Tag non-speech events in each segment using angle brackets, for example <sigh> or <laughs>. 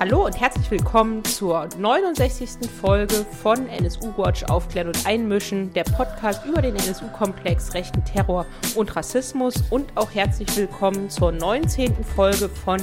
Hallo und herzlich willkommen zur 69. Folge von NSU Watch Aufklären und Einmischen, der Podcast über den NSU-Komplex, rechten Terror und Rassismus und auch herzlich willkommen zur 19. Folge von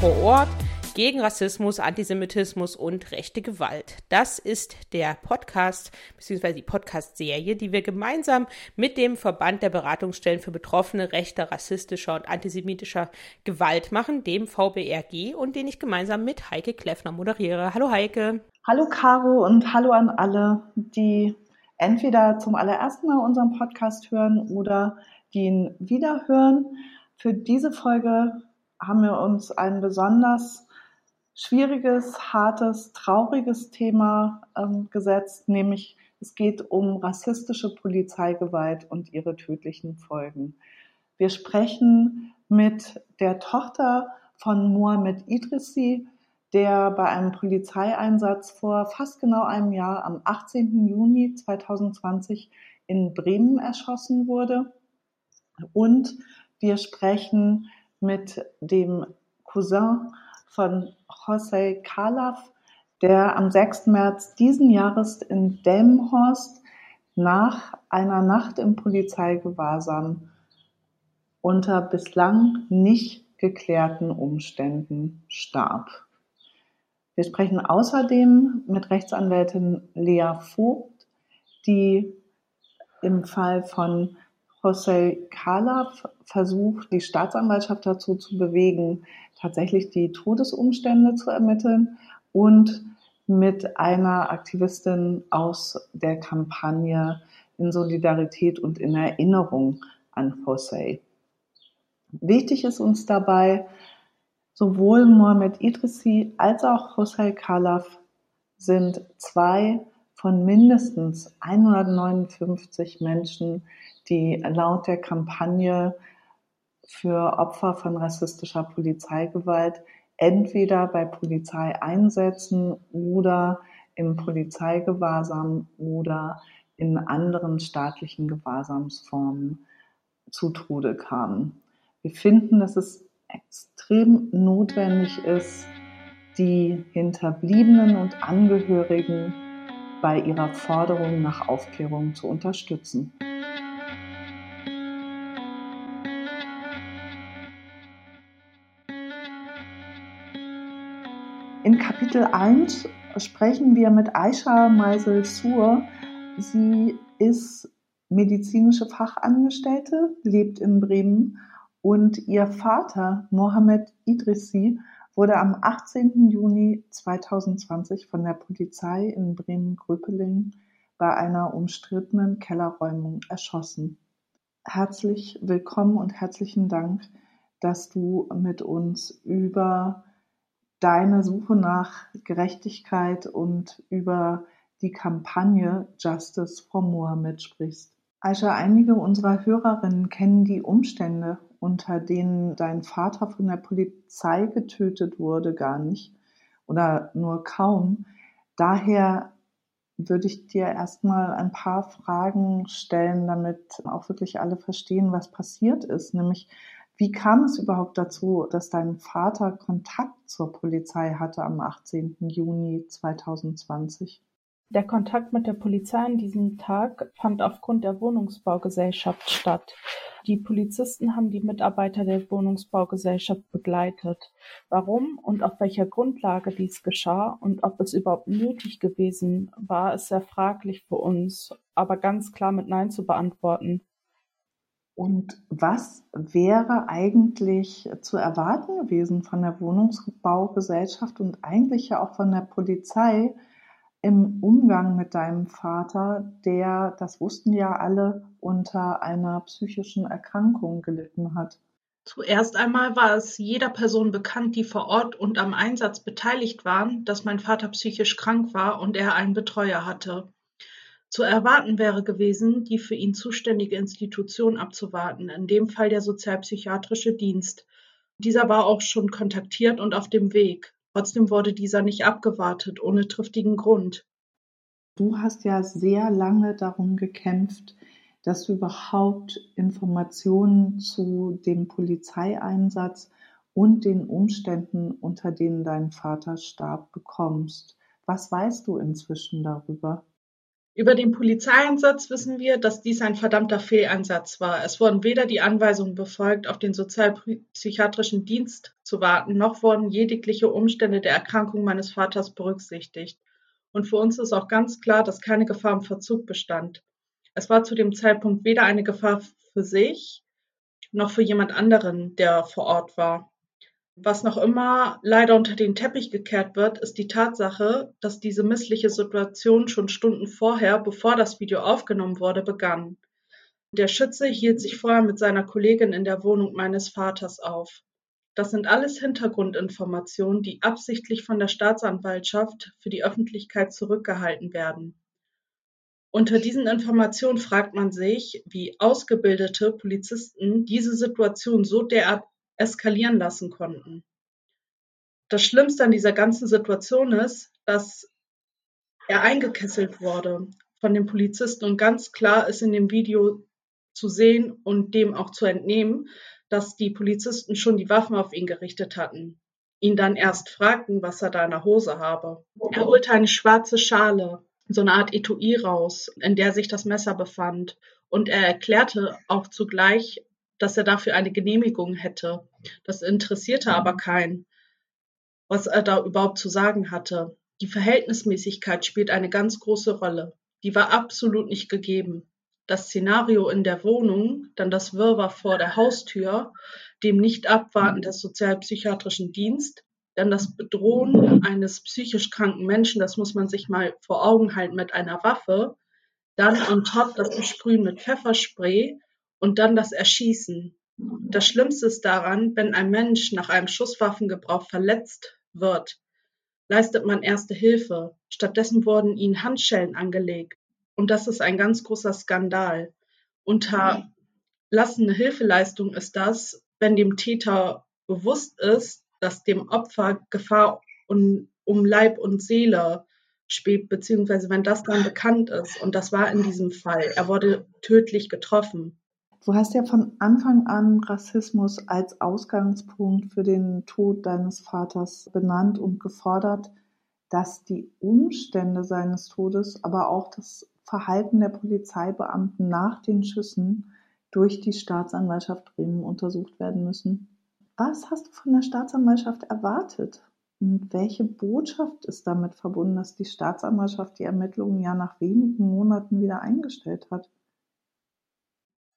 Vor Ort gegen Rassismus, Antisemitismus und rechte Gewalt. Das ist der Podcast bzw. die Podcast-Serie, die wir gemeinsam mit dem Verband der Beratungsstellen für Betroffene rechter, rassistischer und antisemitischer Gewalt machen, dem VBRG, und den ich gemeinsam mit Heike Kleffner moderiere. Hallo Heike. Hallo Caro und hallo an alle, die entweder zum allerersten Mal unseren Podcast hören oder die ihn wiederhören. Für diese Folge haben wir uns ein besonders schwieriges, hartes, trauriges Thema ähm, gesetzt, nämlich es geht um rassistische Polizeigewalt und ihre tödlichen Folgen. Wir sprechen mit der Tochter von Mohamed Idrissi, der bei einem Polizeieinsatz vor fast genau einem Jahr am 18. Juni 2020 in Bremen erschossen wurde. Und wir sprechen mit dem Cousin von José Calaf, der am 6. März diesen Jahres in Delmenhorst nach einer Nacht im Polizeigewahrsam unter bislang nicht geklärten Umständen starb. Wir sprechen außerdem mit Rechtsanwältin Lea Vogt, die im Fall von José Calaf versucht, die Staatsanwaltschaft dazu zu bewegen, tatsächlich die Todesumstände zu ermitteln und mit einer Aktivistin aus der Kampagne in Solidarität und in Erinnerung an José. Wichtig ist uns dabei, sowohl Mohamed Idrissi als auch José Khalaf sind zwei von mindestens 159 Menschen, die laut der Kampagne für Opfer von rassistischer Polizeigewalt entweder bei Polizeieinsätzen oder im Polizeigewahrsam oder in anderen staatlichen Gewahrsamsformen zu Tode kamen. Wir finden, dass es extrem notwendig ist, die Hinterbliebenen und Angehörigen bei ihrer Forderung nach Aufklärung zu unterstützen. Kapitel 1 sprechen wir mit Aisha Meisel-Sur. Sie ist medizinische Fachangestellte, lebt in Bremen und ihr Vater Mohamed Idrissi wurde am 18. Juni 2020 von der Polizei in Bremen-Gröpeling bei einer umstrittenen Kellerräumung erschossen. Herzlich willkommen und herzlichen Dank, dass du mit uns über deine Suche nach Gerechtigkeit und über die Kampagne Justice for Mohammed sprichst. Aisha, einige unserer Hörerinnen kennen die Umstände, unter denen dein Vater von der Polizei getötet wurde, gar nicht oder nur kaum. Daher würde ich dir erstmal ein paar Fragen stellen, damit auch wirklich alle verstehen, was passiert ist. Nämlich, wie kam es überhaupt dazu, dass dein Vater Kontakt zur Polizei hatte am 18. Juni 2020? Der Kontakt mit der Polizei an diesem Tag fand aufgrund der Wohnungsbaugesellschaft statt. Die Polizisten haben die Mitarbeiter der Wohnungsbaugesellschaft begleitet. Warum und auf welcher Grundlage dies geschah und ob es überhaupt nötig gewesen war, ist sehr fraglich für uns, aber ganz klar mit Nein zu beantworten. Und was wäre eigentlich zu erwarten gewesen von der Wohnungsbaugesellschaft und eigentlich ja auch von der Polizei im Umgang mit deinem Vater, der, das wussten ja alle, unter einer psychischen Erkrankung gelitten hat? Zuerst einmal war es jeder Person bekannt, die vor Ort und am Einsatz beteiligt waren, dass mein Vater psychisch krank war und er einen Betreuer hatte. Zu erwarten wäre gewesen, die für ihn zuständige Institution abzuwarten, in dem Fall der Sozialpsychiatrische Dienst. Dieser war auch schon kontaktiert und auf dem Weg. Trotzdem wurde dieser nicht abgewartet, ohne triftigen Grund. Du hast ja sehr lange darum gekämpft, dass du überhaupt Informationen zu dem Polizeieinsatz und den Umständen, unter denen dein Vater starb, bekommst. Was weißt du inzwischen darüber? Über den Polizeieinsatz wissen wir, dass dies ein verdammter Fehleinsatz war. Es wurden weder die Anweisungen befolgt, auf den sozialpsychiatrischen Dienst zu warten, noch wurden jegliche Umstände der Erkrankung meines Vaters berücksichtigt. Und für uns ist auch ganz klar, dass keine Gefahr im Verzug bestand. Es war zu dem Zeitpunkt weder eine Gefahr für sich noch für jemand anderen, der vor Ort war. Was noch immer leider unter den Teppich gekehrt wird, ist die Tatsache, dass diese missliche Situation schon Stunden vorher, bevor das Video aufgenommen wurde, begann. Der Schütze hielt sich vorher mit seiner Kollegin in der Wohnung meines Vaters auf. Das sind alles Hintergrundinformationen, die absichtlich von der Staatsanwaltschaft für die Öffentlichkeit zurückgehalten werden. Unter diesen Informationen fragt man sich, wie ausgebildete Polizisten diese Situation so derart eskalieren lassen konnten. Das Schlimmste an dieser ganzen Situation ist, dass er eingekesselt wurde von den Polizisten und ganz klar ist in dem Video zu sehen und dem auch zu entnehmen, dass die Polizisten schon die Waffen auf ihn gerichtet hatten, ihn dann erst fragten, was er da in der Hose habe. Er holte eine schwarze Schale, so eine Art Etui raus, in der sich das Messer befand und er erklärte auch zugleich, dass er dafür eine Genehmigung hätte. Das interessierte aber keinen, was er da überhaupt zu sagen hatte. Die Verhältnismäßigkeit spielt eine ganz große Rolle. Die war absolut nicht gegeben. Das Szenario in der Wohnung, dann das Wirrwarr vor der Haustür, dem Nicht-Abwarten des sozialpsychiatrischen Dienst, dann das Bedrohen eines psychisch kranken Menschen, das muss man sich mal vor Augen halten mit einer Waffe, dann on top das Besprühen mit Pfefferspray und dann das Erschießen. Das Schlimmste ist daran, wenn ein Mensch nach einem Schusswaffengebrauch verletzt wird, leistet man erste Hilfe. Stattdessen wurden ihnen Handschellen angelegt. Und das ist ein ganz großer Skandal. Unterlassene Hilfeleistung ist das, wenn dem Täter bewusst ist, dass dem Opfer Gefahr um, um Leib und Seele schwebt, beziehungsweise wenn das dann bekannt ist. Und das war in diesem Fall. Er wurde tödlich getroffen. Du hast ja von Anfang an Rassismus als Ausgangspunkt für den Tod deines Vaters benannt und gefordert, dass die Umstände seines Todes, aber auch das Verhalten der Polizeibeamten nach den Schüssen durch die Staatsanwaltschaft Bremen untersucht werden müssen. Was hast du von der Staatsanwaltschaft erwartet? Und welche Botschaft ist damit verbunden, dass die Staatsanwaltschaft die Ermittlungen ja nach wenigen Monaten wieder eingestellt hat?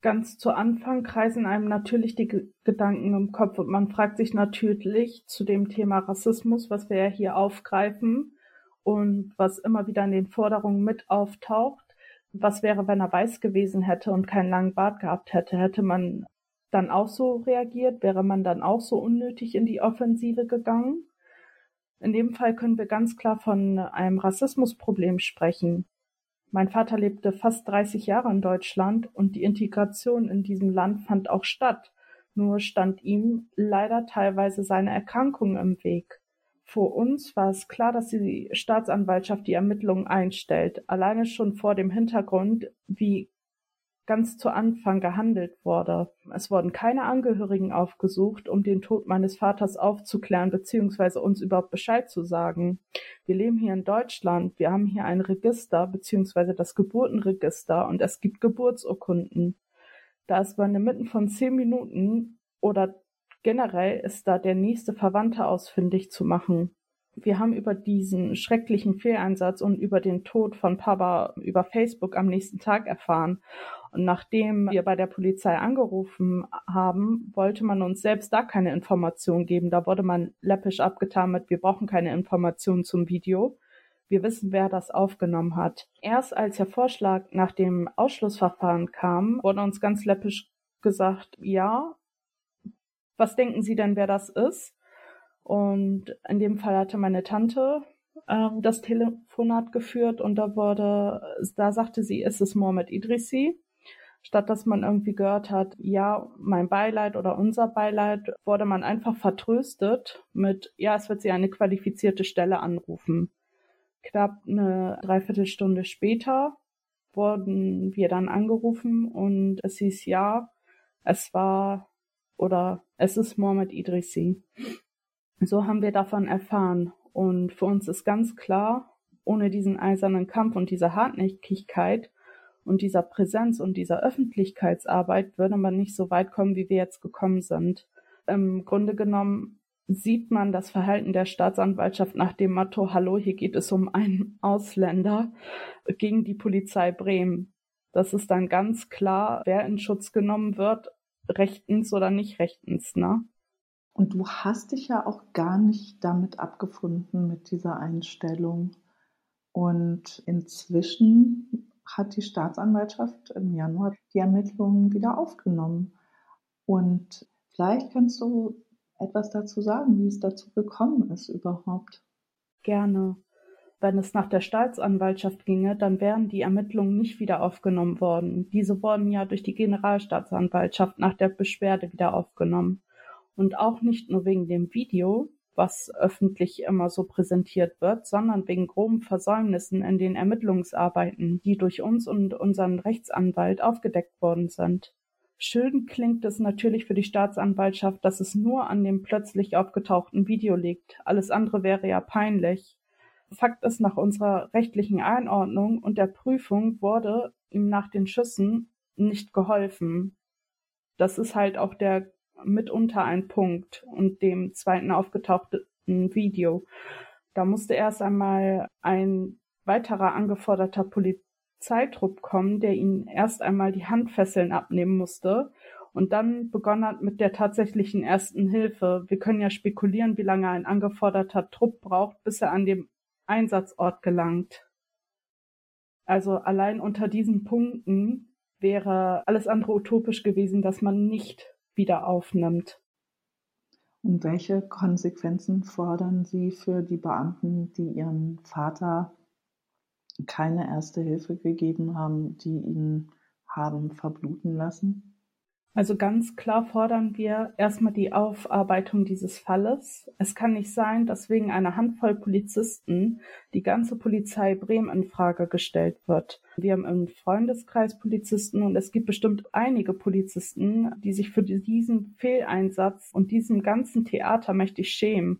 Ganz zu Anfang kreisen einem natürlich die Gedanken im Kopf und man fragt sich natürlich zu dem Thema Rassismus, was wir ja hier aufgreifen und was immer wieder in den Forderungen mit auftaucht. Was wäre, wenn er weiß gewesen hätte und keinen langen Bart gehabt hätte? Hätte man dann auch so reagiert? Wäre man dann auch so unnötig in die Offensive gegangen? In dem Fall können wir ganz klar von einem Rassismusproblem sprechen. Mein Vater lebte fast 30 Jahre in Deutschland und die Integration in diesem Land fand auch statt, nur stand ihm leider teilweise seine Erkrankung im Weg. Für uns war es klar, dass die Staatsanwaltschaft die Ermittlungen einstellt, alleine schon vor dem Hintergrund, wie ganz zu Anfang gehandelt wurde. Es wurden keine Angehörigen aufgesucht, um den Tod meines Vaters aufzuklären bzw. uns überhaupt Bescheid zu sagen. Wir leben hier in Deutschland, wir haben hier ein Register bzw. das Geburtenregister und es gibt Geburtsurkunden. Da ist man inmitten von zehn Minuten oder generell ist da der nächste Verwandte ausfindig zu machen. Wir haben über diesen schrecklichen Fehleinsatz und über den Tod von Papa über Facebook am nächsten Tag erfahren. Und nachdem wir bei der Polizei angerufen haben, wollte man uns selbst da keine Informationen geben. Da wurde man läppisch abgetan mit, wir brauchen keine Informationen zum Video. Wir wissen, wer das aufgenommen hat. Erst als der Vorschlag nach dem Ausschlussverfahren kam, wurde uns ganz läppisch gesagt, ja, was denken Sie denn, wer das ist? Und in dem Fall hatte meine Tante äh, das Telefonat geführt und da wurde, da sagte sie, ist es Mohamed Idrissi? Statt dass man irgendwie gehört hat, ja, mein Beileid oder unser Beileid, wurde man einfach vertröstet mit, ja, es wird sie eine qualifizierte Stelle anrufen. Knapp eine Dreiviertelstunde später wurden wir dann angerufen und es hieß ja, es war oder es ist Mohammed Idrissi. So haben wir davon erfahren. Und für uns ist ganz klar, ohne diesen eisernen Kampf und diese Hartnäckigkeit und dieser Präsenz und dieser Öffentlichkeitsarbeit würde man nicht so weit kommen, wie wir jetzt gekommen sind. Im Grunde genommen sieht man das Verhalten der Staatsanwaltschaft nach dem Motto, hallo, hier geht es um einen Ausländer gegen die Polizei Bremen. Das ist dann ganz klar, wer in Schutz genommen wird, rechtens oder nicht rechtens, ne? Und du hast dich ja auch gar nicht damit abgefunden mit dieser Einstellung. Und inzwischen hat die Staatsanwaltschaft im Januar die Ermittlungen wieder aufgenommen. Und vielleicht kannst du etwas dazu sagen, wie es dazu gekommen ist überhaupt. Gerne. Wenn es nach der Staatsanwaltschaft ginge, dann wären die Ermittlungen nicht wieder aufgenommen worden. Diese wurden ja durch die Generalstaatsanwaltschaft nach der Beschwerde wieder aufgenommen. Und auch nicht nur wegen dem Video, was öffentlich immer so präsentiert wird, sondern wegen groben Versäumnissen in den Ermittlungsarbeiten, die durch uns und unseren Rechtsanwalt aufgedeckt worden sind. Schön klingt es natürlich für die Staatsanwaltschaft, dass es nur an dem plötzlich aufgetauchten Video liegt. Alles andere wäre ja peinlich. Fakt ist, nach unserer rechtlichen Einordnung und der Prüfung wurde ihm nach den Schüssen nicht geholfen. Das ist halt auch der mitunter ein Punkt und dem zweiten aufgetauchten Video. Da musste erst einmal ein weiterer angeforderter Polizist Zeitdruck kommen, der ihnen erst einmal die Handfesseln abnehmen musste und dann begonnen hat mit der tatsächlichen ersten Hilfe. Wir können ja spekulieren, wie lange ein angeforderter Trupp braucht, bis er an dem Einsatzort gelangt. Also allein unter diesen Punkten wäre alles andere utopisch gewesen, dass man nicht wieder aufnimmt. Und welche Konsequenzen fordern Sie für die Beamten, die ihren Vater keine Erste Hilfe gegeben haben, die ihn haben verbluten lassen? Also ganz klar fordern wir erstmal die Aufarbeitung dieses Falles. Es kann nicht sein, dass wegen einer Handvoll Polizisten die ganze Polizei Bremen in Frage gestellt wird. Wir haben einen Freundeskreis Polizisten und es gibt bestimmt einige Polizisten, die sich für diesen Fehleinsatz und diesem ganzen Theater mächtig schämen.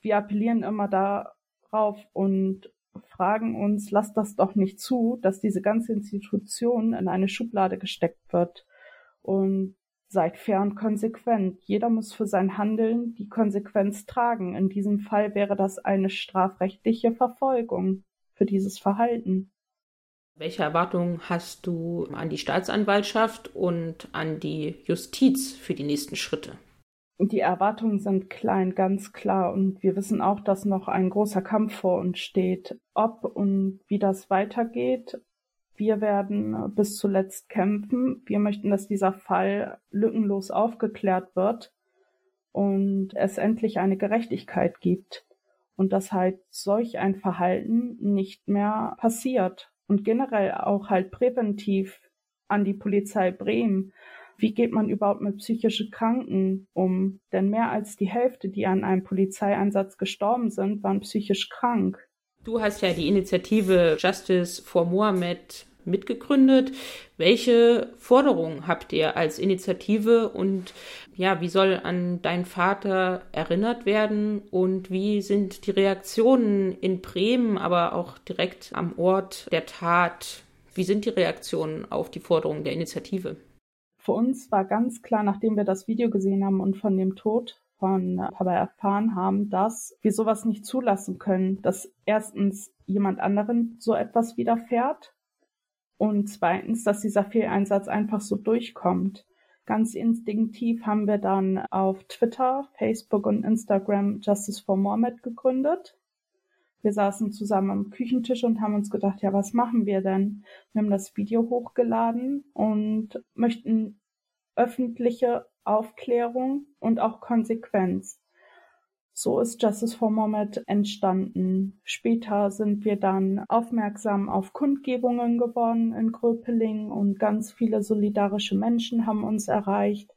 Wir appellieren immer darauf und fragen uns, lasst das doch nicht zu, dass diese ganze Institution in eine Schublade gesteckt wird. Und seid fair und konsequent. Jeder muss für sein Handeln die Konsequenz tragen. In diesem Fall wäre das eine strafrechtliche Verfolgung für dieses Verhalten. Welche Erwartungen hast du an die Staatsanwaltschaft und an die Justiz für die nächsten Schritte? Die Erwartungen sind klein, ganz klar. Und wir wissen auch, dass noch ein großer Kampf vor uns steht. Ob und wie das weitergeht, wir werden bis zuletzt kämpfen. Wir möchten, dass dieser Fall lückenlos aufgeklärt wird und es endlich eine Gerechtigkeit gibt. Und dass halt solch ein Verhalten nicht mehr passiert. Und generell auch halt präventiv an die Polizei Bremen wie geht man überhaupt mit psychischen Kranken um? Denn mehr als die Hälfte, die an einem Polizeieinsatz gestorben sind, waren psychisch krank. Du hast ja die Initiative Justice for Mohammed mitgegründet. Welche Forderungen habt ihr als Initiative und ja, wie soll an deinen Vater erinnert werden und wie sind die Reaktionen in Bremen, aber auch direkt am Ort der Tat? Wie sind die Reaktionen auf die Forderungen der Initiative? Für uns war ganz klar, nachdem wir das Video gesehen haben und von dem Tod von Papa erfahren haben, dass wir sowas nicht zulassen können, dass erstens jemand anderen so etwas widerfährt und zweitens, dass dieser Fehleinsatz einfach so durchkommt. Ganz instinktiv haben wir dann auf Twitter, Facebook und Instagram Justice for Mohammed gegründet wir saßen zusammen am Küchentisch und haben uns gedacht, ja, was machen wir denn? Wir haben das Video hochgeladen und möchten öffentliche Aufklärung und auch Konsequenz. So ist Justice for Mohammed entstanden. Später sind wir dann aufmerksam auf Kundgebungen geworden in Gröpeling und ganz viele solidarische Menschen haben uns erreicht.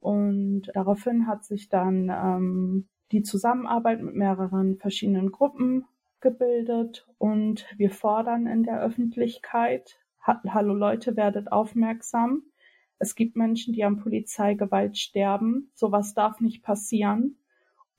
Und daraufhin hat sich dann ähm, die Zusammenarbeit mit mehreren verschiedenen Gruppen gebildet und wir fordern in der Öffentlichkeit, hallo Leute, werdet aufmerksam. Es gibt Menschen, die an Polizeigewalt sterben. Sowas darf nicht passieren.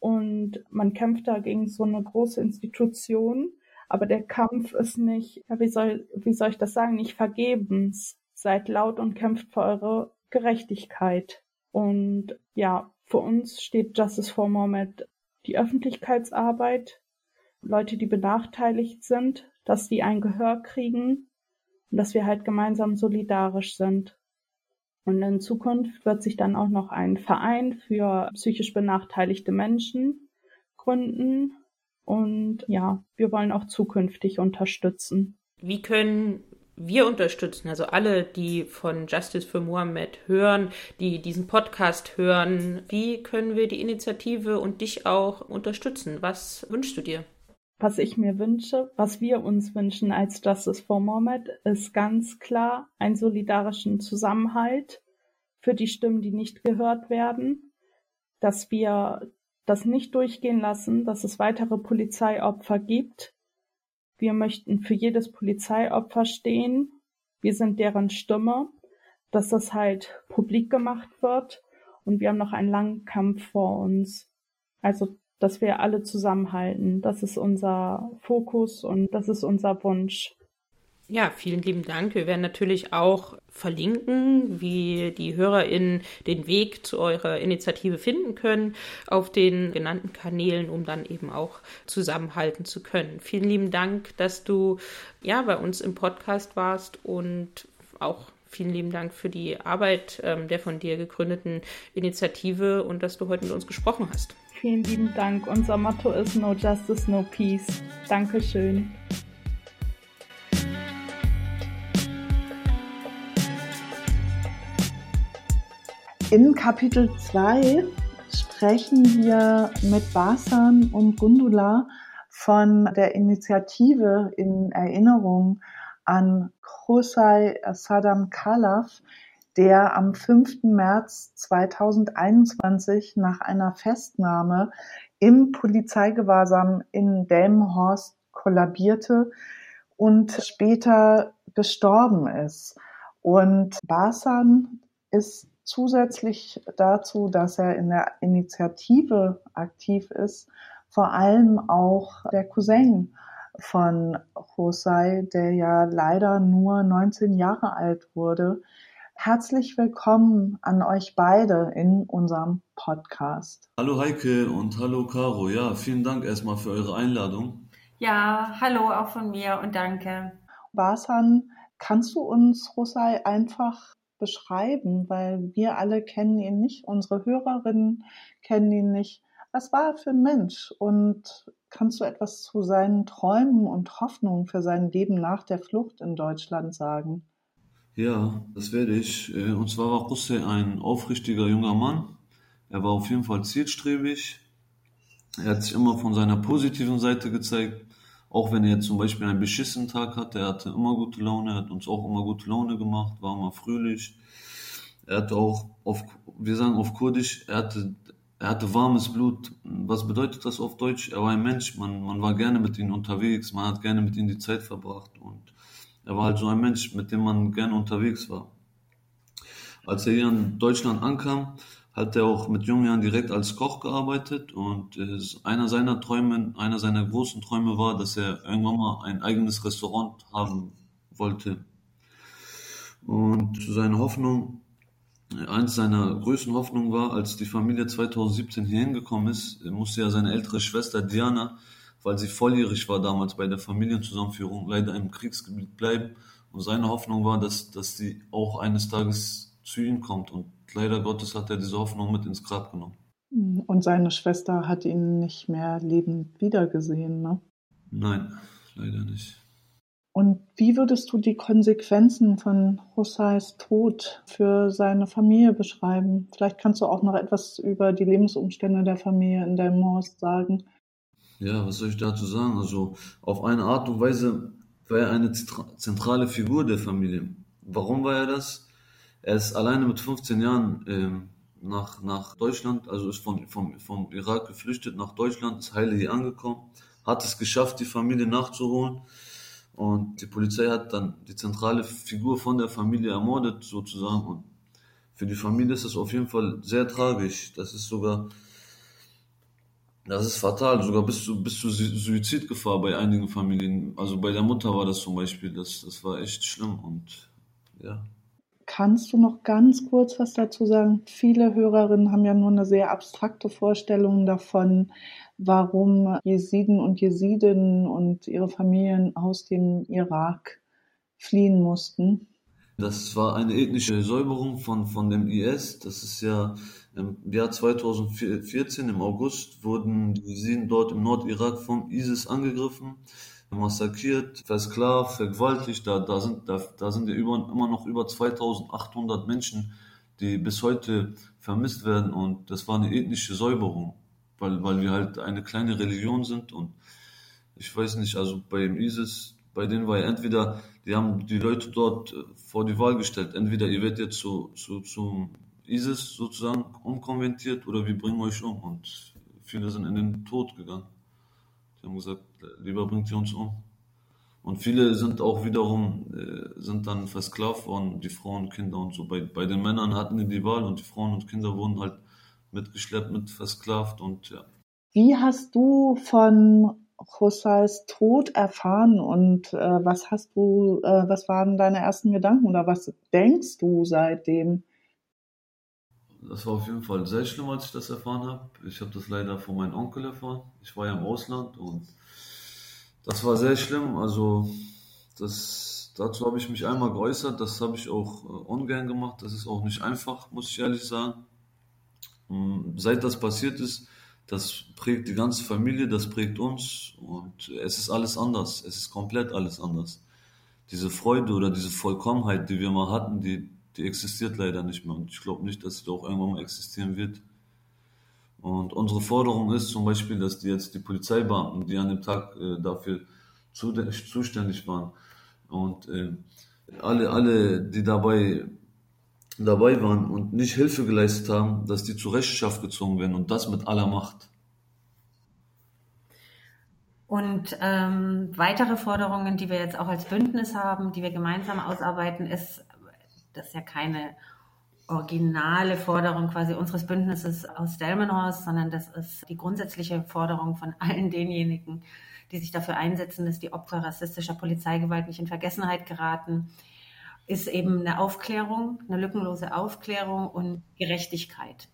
Und man kämpft da gegen so eine große Institution. Aber der Kampf ist nicht, ja, wie soll, wie soll ich das sagen, nicht vergebens. Seid laut und kämpft für eure Gerechtigkeit. Und ja, für uns steht Justice for Mohammed die Öffentlichkeitsarbeit, Leute, die benachteiligt sind, dass die ein Gehör kriegen und dass wir halt gemeinsam solidarisch sind. Und in Zukunft wird sich dann auch noch ein Verein für psychisch benachteiligte Menschen gründen. Und ja, wir wollen auch zukünftig unterstützen. Wie können wir unterstützen, also alle, die von Justice for Mohammed hören, die diesen Podcast hören, wie können wir die Initiative und dich auch unterstützen? Was wünschst du dir? Was ich mir wünsche, was wir uns wünschen als Justice for Mohammed, ist ganz klar einen solidarischen Zusammenhalt für die Stimmen, die nicht gehört werden, dass wir das nicht durchgehen lassen, dass es weitere Polizeiopfer gibt, wir möchten für jedes Polizeiopfer stehen. Wir sind deren Stimme, dass das halt publik gemacht wird. Und wir haben noch einen langen Kampf vor uns. Also, dass wir alle zusammenhalten. Das ist unser Fokus und das ist unser Wunsch. Ja, vielen lieben Dank. Wir werden natürlich auch verlinken, wie die HörerInnen den Weg zu eurer Initiative finden können auf den genannten Kanälen, um dann eben auch zusammenhalten zu können. Vielen lieben Dank, dass du ja bei uns im Podcast warst und auch vielen lieben Dank für die Arbeit ähm, der von dir gegründeten Initiative und dass du heute mit uns gesprochen hast. Vielen lieben Dank. Unser Motto ist No Justice, No Peace. Dankeschön. In Kapitel 2 sprechen wir mit Basan und Gundula von der Initiative in Erinnerung an Khosai Saddam Khalaf, der am 5. März 2021 nach einer Festnahme im Polizeigewahrsam in Delmenhorst kollabierte und später gestorben ist. Und Basan ist zusätzlich dazu, dass er in der Initiative aktiv ist, vor allem auch der Cousin von Josai, der ja leider nur 19 Jahre alt wurde. Herzlich willkommen an euch beide in unserem Podcast. Hallo Heike und hallo Caro. Ja, vielen Dank erstmal für eure Einladung. Ja, hallo auch von mir und danke. Basan, kannst du uns Josai einfach beschreiben, weil wir alle kennen ihn nicht, unsere Hörerinnen kennen ihn nicht. Was war er für ein Mensch? Und kannst du etwas zu seinen Träumen und Hoffnungen für sein Leben nach der Flucht in Deutschland sagen? Ja, das werde ich. Äh, und zwar war Russe ein aufrichtiger junger Mann. Er war auf jeden Fall zielstrebig. Er hat sich immer von seiner positiven Seite gezeigt. Auch wenn er zum Beispiel einen beschissenen Tag hatte, er hatte immer gute Laune, er hat uns auch immer gute Laune gemacht, war immer fröhlich. Er hatte auch auf, wir sagen auf Kurdisch, er hatte, er hatte warmes Blut. Was bedeutet das auf Deutsch? Er war ein Mensch, man, man war gerne mit ihm unterwegs, man hat gerne mit ihm die Zeit verbracht und er war halt so ein Mensch, mit dem man gerne unterwegs war. Als er hier in Deutschland ankam, hat er auch mit jungen Jahren direkt als Koch gearbeitet und einer seiner Träume, einer seiner großen Träume war, dass er irgendwann mal ein eigenes Restaurant haben wollte. Und seine Hoffnung, eins seiner größten Hoffnungen war, als die Familie 2017 hier hingekommen ist, musste ja seine ältere Schwester Diana, weil sie volljährig war damals bei der Familienzusammenführung, leider im Kriegsgebiet bleiben. Und seine Hoffnung war, dass, dass sie auch eines Tages zu ihm kommt und leider Gottes hat er diese Hoffnung mit ins Grab genommen. Und seine Schwester hat ihn nicht mehr lebend wiedergesehen, ne? Nein, leider nicht. Und wie würdest du die Konsequenzen von Hosseis Tod für seine Familie beschreiben? Vielleicht kannst du auch noch etwas über die Lebensumstände der Familie in Delmhorst sagen. Ja, was soll ich dazu sagen? Also auf eine Art und Weise war er eine zentrale Figur der Familie. Warum war er das? Er ist alleine mit 15 Jahren ähm, nach, nach Deutschland, also ist von, vom, vom Irak geflüchtet nach Deutschland, ist heile hier angekommen, hat es geschafft, die Familie nachzuholen. Und die Polizei hat dann die zentrale Figur von der Familie ermordet, sozusagen. Und für die Familie ist es auf jeden Fall sehr tragisch. Das ist sogar, das ist fatal, sogar bis zu, bis zu Suizidgefahr bei einigen Familien. Also bei der Mutter war das zum Beispiel, das, das war echt schlimm und ja. Kannst du noch ganz kurz was dazu sagen? Viele Hörerinnen haben ja nur eine sehr abstrakte Vorstellung davon, warum Jesiden und Jesidinnen und ihre Familien aus dem Irak fliehen mussten. Das war eine ethnische Säuberung von, von dem IS. Das ist ja im Jahr 2014, im August, wurden die Jesiden dort im Nordirak vom ISIS angegriffen massakriert, versklavt, vergewaltigt. Da, da, sind, da, da sind ja über, immer noch über 2800 Menschen, die bis heute vermisst werden. Und das war eine ethnische Säuberung, weil, weil wir halt eine kleine Religion sind. Und ich weiß nicht, also beim ISIS, bei denen war ja entweder, die haben die Leute dort äh, vor die Wahl gestellt, entweder ihr werdet jetzt zu, zu, zum ISIS sozusagen umkonventiert oder wir bringen euch um. Und viele sind in den Tod gegangen. Die haben gesagt, lieber bringt ihr uns um. Und viele sind auch wiederum, äh, sind dann versklavt worden, die Frauen, Kinder und so. Bei, bei den Männern hatten die die Wahl und die Frauen und Kinder wurden halt mitgeschleppt, mit versklavt und ja. Wie hast du von Josais Tod erfahren und äh, was hast du, äh, was waren deine ersten Gedanken oder was denkst du seitdem? Das war auf jeden Fall sehr schlimm, als ich das erfahren habe. Ich habe das leider von meinem Onkel erfahren. Ich war ja im Ausland und das war sehr schlimm. Also das, dazu habe ich mich einmal geäußert. Das habe ich auch äh, ungern gemacht. Das ist auch nicht einfach, muss ich ehrlich sagen. Ähm, seit das passiert ist, das prägt die ganze Familie, das prägt uns und es ist alles anders. Es ist komplett alles anders. Diese Freude oder diese Vollkommenheit, die wir mal hatten, die, die existiert leider nicht mehr. Und ich glaube nicht, dass sie auch irgendwann mal existieren wird. Und unsere Forderung ist zum Beispiel, dass die jetzt die Polizeibeamten, die an dem Tag äh, dafür zu, zuständig waren und äh, alle, alle, die dabei dabei waren und nicht Hilfe geleistet haben, dass die zur Rechenschaft gezogen werden und das mit aller Macht. Und ähm, weitere Forderungen, die wir jetzt auch als Bündnis haben, die wir gemeinsam ausarbeiten, ist, das ist ja keine originale Forderung quasi unseres Bündnisses aus Delmenhorst, sondern das ist die grundsätzliche Forderung von allen denjenigen, die sich dafür einsetzen, dass die Opfer rassistischer Polizeigewalt nicht in Vergessenheit geraten, ist eben eine Aufklärung, eine lückenlose Aufklärung und Gerechtigkeit.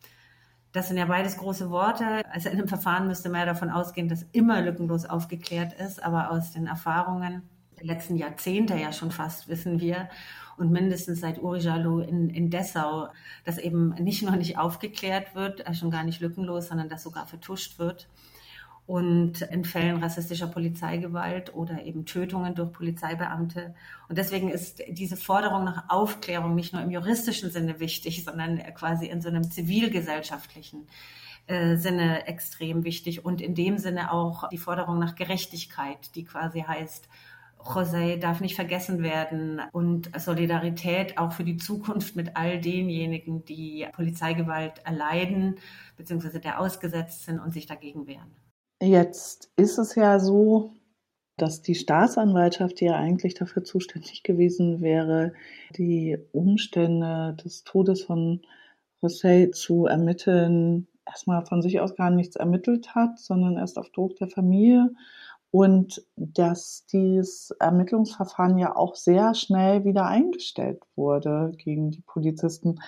Das sind ja beides große Worte. Also in einem Verfahren müsste man ja davon ausgehen, dass immer lückenlos aufgeklärt ist, aber aus den Erfahrungen der letzten Jahrzehnte ja schon fast wissen wir, und mindestens seit Uri Jalou in, in Dessau, dass eben nicht nur nicht aufgeklärt wird, äh, schon gar nicht lückenlos, sondern dass sogar vertuscht wird. Und in Fällen rassistischer Polizeigewalt oder eben Tötungen durch Polizeibeamte. Und deswegen ist diese Forderung nach Aufklärung nicht nur im juristischen Sinne wichtig, sondern quasi in so einem zivilgesellschaftlichen äh, Sinne extrem wichtig und in dem Sinne auch die Forderung nach Gerechtigkeit, die quasi heißt, José darf nicht vergessen werden und Solidarität auch für die Zukunft mit all denjenigen, die Polizeigewalt erleiden bzw. der ausgesetzt sind und sich dagegen wehren. Jetzt ist es ja so, dass die Staatsanwaltschaft, die ja eigentlich dafür zuständig gewesen wäre, die Umstände des Todes von José zu ermitteln, erstmal von sich aus gar nichts ermittelt hat, sondern erst auf Druck der Familie und dass dieses Ermittlungsverfahren ja auch sehr schnell wieder eingestellt wurde gegen die Polizisten.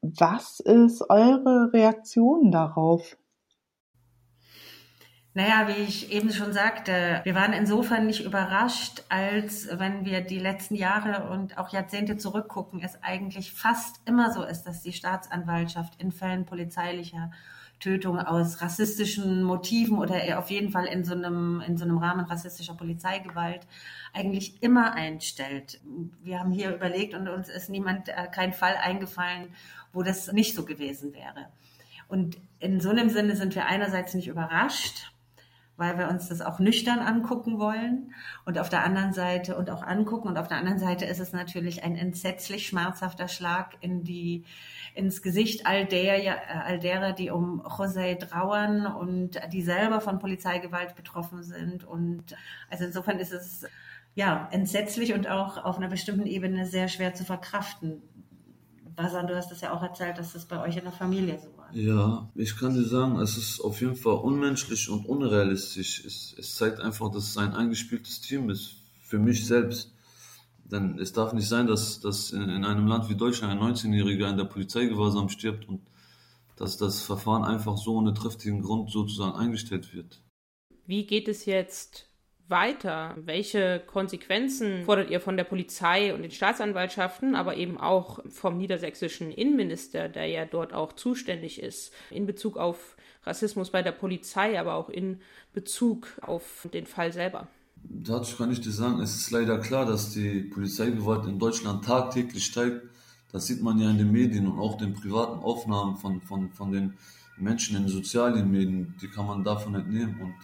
Was ist eure Reaktion darauf? Naja, wie ich eben schon sagte, wir waren insofern nicht überrascht, als wenn wir die letzten Jahre und auch Jahrzehnte zurückgucken, es eigentlich fast immer so ist, dass die Staatsanwaltschaft in Fällen polizeilicher Tötung aus rassistischen Motiven oder auf jeden Fall in so einem, in so einem Rahmen rassistischer Polizeigewalt eigentlich immer einstellt. Wir haben hier überlegt und uns ist niemand, äh, kein Fall eingefallen, wo das nicht so gewesen wäre. Und in so einem Sinne sind wir einerseits nicht überrascht, weil wir uns das auch nüchtern angucken wollen und auf der anderen Seite und auch angucken. Und auf der anderen Seite ist es natürlich ein entsetzlich schmerzhafter Schlag in die ins Gesicht all der all derer, die um José trauern und die selber von Polizeigewalt betroffen sind. Und also insofern ist es ja entsetzlich und auch auf einer bestimmten Ebene sehr schwer zu verkraften Basan, du hast es ja auch erzählt, dass das bei euch in der Familie so war. Ja, ich kann dir sagen, es ist auf jeden Fall unmenschlich und unrealistisch. Es, es zeigt einfach, dass es ein eingespieltes Team ist. Für mich selbst. Denn es darf nicht sein, dass, dass in, in einem Land wie Deutschland ein 19-Jähriger in der Polizeigewahrsam stirbt und dass das Verfahren einfach so ohne triftigen Grund sozusagen eingestellt wird. Wie geht es jetzt weiter? Welche Konsequenzen fordert ihr von der Polizei und den Staatsanwaltschaften, aber eben auch vom niedersächsischen Innenminister, der ja dort auch zuständig ist, in Bezug auf Rassismus bei der Polizei, aber auch in Bezug auf den Fall selber? Dazu kann ich dir sagen, es ist leider klar, dass die Polizeigewalt in Deutschland tagtäglich steigt. Das sieht man ja in den Medien und auch den privaten Aufnahmen von, von, von den Menschen in sozialen Medien. Die kann man davon entnehmen. Und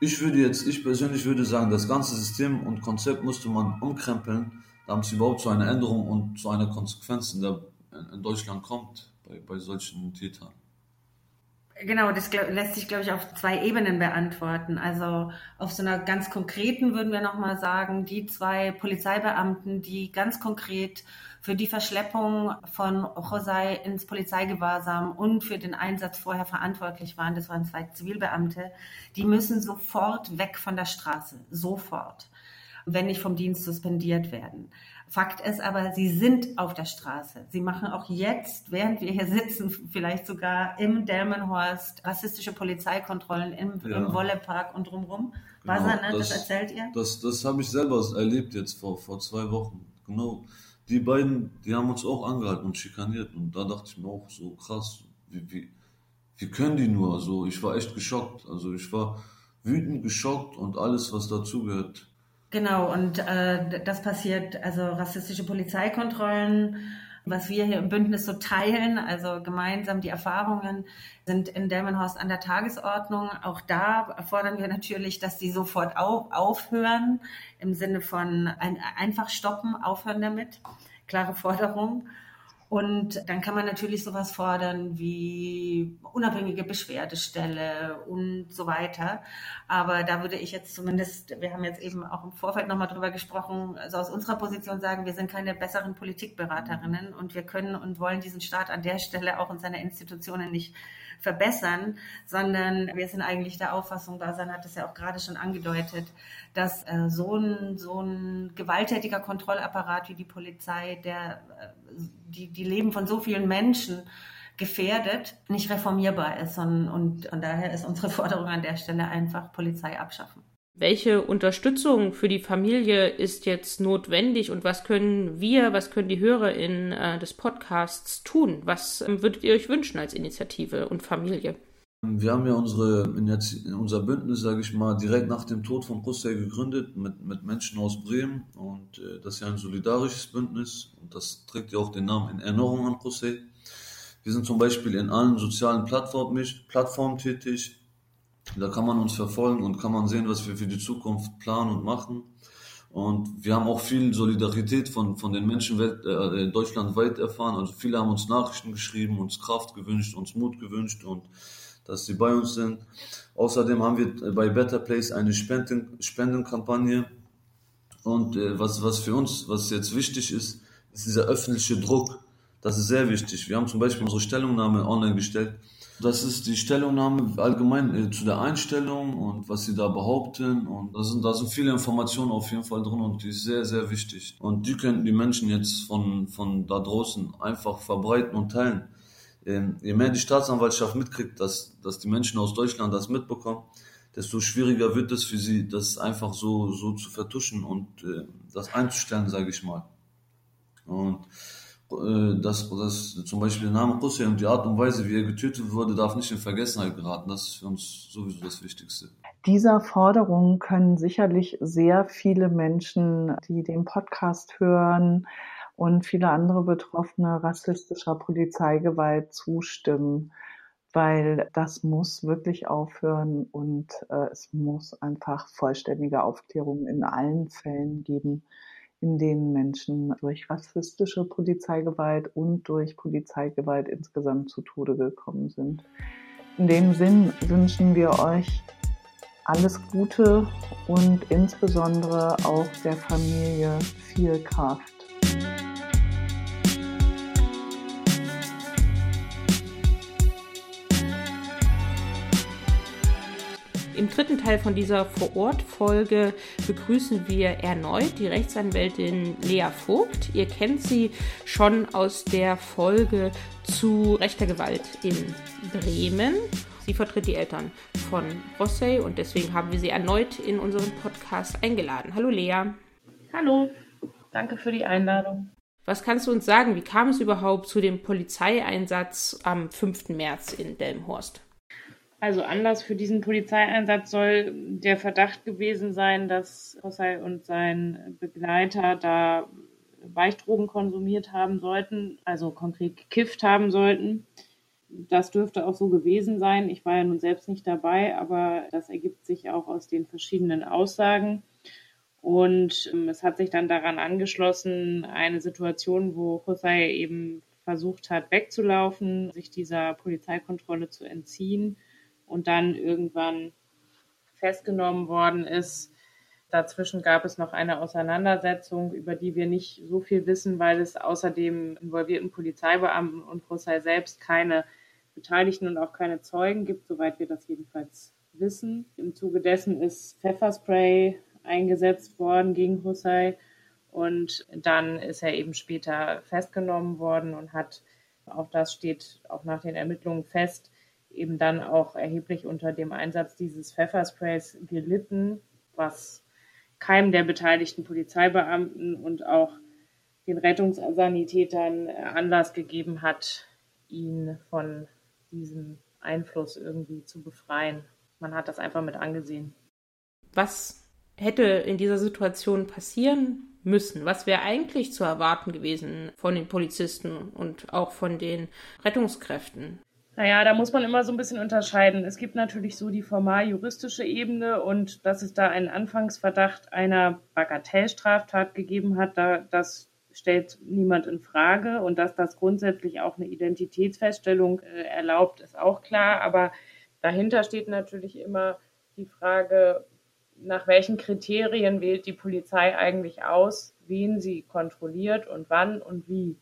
ich würde jetzt, ich persönlich würde sagen, das ganze System und Konzept musste man umkrempeln, damit es überhaupt zu einer Änderung und zu einer Konsequenz in, der, in Deutschland kommt bei, bei solchen Tätern. Genau, das lässt sich, glaube ich, auf zwei Ebenen beantworten. Also auf so einer ganz konkreten würden wir nochmal sagen, die zwei Polizeibeamten, die ganz konkret für die Verschleppung von José ins Polizeigewahrsam und für den Einsatz vorher verantwortlich waren, das waren zwei Zivilbeamte, die müssen sofort weg von der Straße, sofort, wenn nicht vom Dienst suspendiert werden. Fakt ist aber, sie sind auf der Straße. Sie machen auch jetzt, während wir hier sitzen, vielleicht sogar im Delmenhorst rassistische Polizeikontrollen im, ja. im Wollepark und drumherum. Genau, Was, das, das erzählt ihr? Das, das habe ich selber erlebt jetzt vor, vor zwei Wochen. Genau. Die beiden, die haben uns auch angehalten und schikaniert. Und da dachte ich mir auch so krass, wie, wie, wie können die nur? Also ich war echt geschockt. Also ich war wütend, geschockt und alles, was dazugehört. Genau, und äh, das passiert, also rassistische Polizeikontrollen, was wir hier im Bündnis so teilen, also gemeinsam die Erfahrungen sind in Delmenhorst an der Tagesordnung. Auch da fordern wir natürlich, dass die sofort auf, aufhören, im Sinne von ein, einfach stoppen, aufhören damit. Klare Forderung. Und dann kann man natürlich sowas fordern wie unabhängige Beschwerdestelle und so weiter. Aber da würde ich jetzt zumindest, wir haben jetzt eben auch im Vorfeld nochmal drüber gesprochen, also aus unserer Position sagen, wir sind keine besseren Politikberaterinnen und wir können und wollen diesen Staat an der Stelle auch in seiner Institutionen nicht verbessern, sondern wir sind eigentlich der Auffassung, Basan hat es ja auch gerade schon angedeutet, dass äh, so, ein, so ein gewalttätiger Kontrollapparat wie die Polizei, der äh, die, die Leben von so vielen Menschen gefährdet, nicht reformierbar ist. Und, und, und daher ist unsere <laughs> Forderung an der Stelle einfach Polizei abschaffen. Welche Unterstützung für die Familie ist jetzt notwendig und was können wir, was können die HörerInnen äh, des Podcasts tun? Was ähm, würdet ihr euch wünschen als Initiative und Familie? Wir haben ja unsere, unser Bündnis, sage ich mal, direkt nach dem Tod von Brüssel gegründet mit, mit Menschen aus Bremen und äh, das ist ja ein solidarisches Bündnis und das trägt ja auch den Namen in Erinnerung an Brüssel. Wir sind zum Beispiel in allen sozialen Plattformen, Plattformen tätig, da kann man uns verfolgen und kann man sehen, was wir für die Zukunft planen und machen. Und wir haben auch viel Solidarität von, von den Menschen welt, äh, deutschlandweit erfahren. Also viele haben uns Nachrichten geschrieben, uns Kraft gewünscht, uns Mut gewünscht und dass sie bei uns sind. Außerdem haben wir bei Better Place eine Spenden, Spendenkampagne. Und äh, was, was für uns, was jetzt wichtig ist, ist dieser öffentliche Druck. Das ist sehr wichtig. Wir haben zum Beispiel unsere Stellungnahme online gestellt das ist die Stellungnahme allgemein äh, zu der Einstellung und was sie da behaupten. Und da sind, da sind viele Informationen auf jeden Fall drin und die ist sehr, sehr wichtig. Und die könnten die Menschen jetzt von, von da draußen einfach verbreiten und teilen. Ähm, je mehr die Staatsanwaltschaft mitkriegt, dass, dass die Menschen aus Deutschland das mitbekommen, desto schwieriger wird es für sie, das einfach so, so zu vertuschen und äh, das einzustellen, sage ich mal. Und dass, dass zum Beispiel der Name Hussein und die Art und Weise, wie er getötet wurde, darf nicht in Vergessenheit geraten. Das ist für uns sowieso das Wichtigste. Dieser Forderung können sicherlich sehr viele Menschen, die den Podcast hören und viele andere Betroffene rassistischer Polizeigewalt zustimmen, weil das muss wirklich aufhören und äh, es muss einfach vollständige Aufklärung in allen Fällen geben in denen Menschen durch rassistische Polizeigewalt und durch Polizeigewalt insgesamt zu Tode gekommen sind. In dem Sinn wünschen wir euch alles Gute und insbesondere auch der Familie viel Kraft. Im dritten Teil von dieser Vor-Ort-Folge begrüßen wir erneut die Rechtsanwältin Lea Vogt. Ihr kennt sie schon aus der Folge zu rechter Gewalt in Bremen. Sie vertritt die Eltern von Rossey und deswegen haben wir sie erneut in unseren Podcast eingeladen. Hallo Lea. Hallo, danke für die Einladung. Was kannst du uns sagen? Wie kam es überhaupt zu dem Polizeieinsatz am 5. März in Delmenhorst? Also Anlass für diesen Polizeieinsatz soll der Verdacht gewesen sein, dass Rossay und sein Begleiter da Weichdrogen konsumiert haben sollten, also konkret gekifft haben sollten. Das dürfte auch so gewesen sein. Ich war ja nun selbst nicht dabei, aber das ergibt sich auch aus den verschiedenen Aussagen. Und ähm, es hat sich dann daran angeschlossen, eine Situation, wo José eben versucht hat, wegzulaufen, sich dieser Polizeikontrolle zu entziehen und dann irgendwann festgenommen worden ist. Dazwischen gab es noch eine Auseinandersetzung, über die wir nicht so viel wissen, weil es außer dem involvierten Polizeibeamten und José selbst keine Beteiligten und auch keine Zeugen gibt, soweit wir das jedenfalls wissen. Im Zuge dessen ist Pfefferspray eingesetzt worden gegen Hussein und dann ist er eben später festgenommen worden und hat, auch das steht auch nach den Ermittlungen fest, eben dann auch erheblich unter dem Einsatz dieses Pfeffersprays gelitten, was keinem der beteiligten Polizeibeamten und auch den Rettungssanitätern Anlass gegeben hat, ihn von diesem Einfluss irgendwie zu befreien. Man hat das einfach mit angesehen. Was hätte in dieser Situation passieren müssen? Was wäre eigentlich zu erwarten gewesen von den Polizisten und auch von den Rettungskräften? Naja, da muss man immer so ein bisschen unterscheiden. Es gibt natürlich so die formal juristische Ebene und dass es da einen Anfangsverdacht einer Bagatellstraftat gegeben hat, da, das stellt niemand in Frage. Und dass das grundsätzlich auch eine Identitätsfeststellung äh, erlaubt, ist auch klar. Aber dahinter steht natürlich immer die Frage, nach welchen Kriterien wählt die Polizei eigentlich aus, wen sie kontrolliert und wann und wie.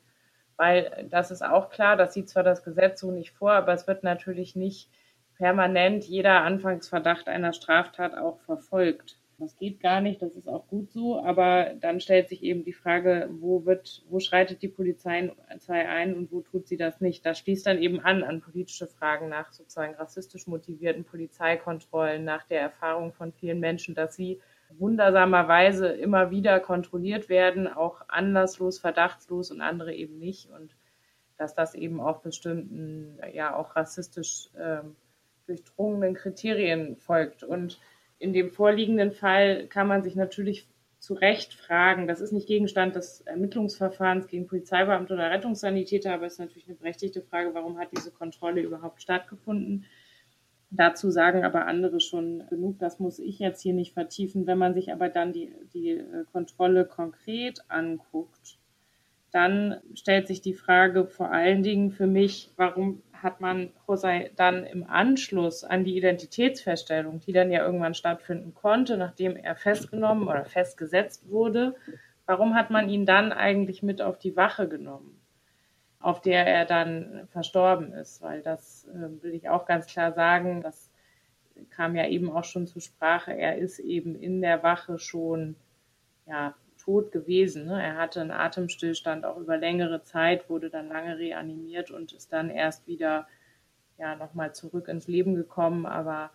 Weil das ist auch klar, das sieht zwar das Gesetz so nicht vor, aber es wird natürlich nicht permanent jeder Anfangsverdacht einer Straftat auch verfolgt. Das geht gar nicht, das ist auch gut so, aber dann stellt sich eben die Frage, wo wird, wo schreitet die Polizei ein und wo tut sie das nicht? Das schließt dann eben an an politische Fragen nach sozusagen rassistisch motivierten Polizeikontrollen, nach der Erfahrung von vielen Menschen, dass sie wundersamerweise immer wieder kontrolliert werden, auch anlasslos, verdachtslos und andere eben nicht und dass das eben auch bestimmten, ja auch rassistisch ähm, durchdrungenen Kriterien folgt und in dem vorliegenden Fall kann man sich natürlich zu Recht fragen, das ist nicht Gegenstand des Ermittlungsverfahrens gegen Polizeibeamte oder Rettungssanitäter, aber es ist natürlich eine berechtigte Frage, warum hat diese Kontrolle überhaupt stattgefunden. Dazu sagen aber andere schon genug, das muss ich jetzt hier nicht vertiefen. Wenn man sich aber dann die, die äh, Kontrolle konkret anguckt, dann stellt sich die Frage vor allen Dingen für mich, warum hat man José dann im Anschluss an die Identitätsfeststellung, die dann ja irgendwann stattfinden konnte, nachdem er festgenommen oder festgesetzt wurde, warum hat man ihn dann eigentlich mit auf die Wache genommen, auf der er dann verstorben ist? Weil das äh, will ich auch ganz klar sagen, das kam ja eben auch schon zur Sprache. Er ist eben in der Wache schon ja, tot gewesen. Ne? Er hatte einen Atemstillstand auch über längere Zeit, wurde dann lange reanimiert und ist dann erst wieder ja nochmal zurück ins Leben gekommen. Aber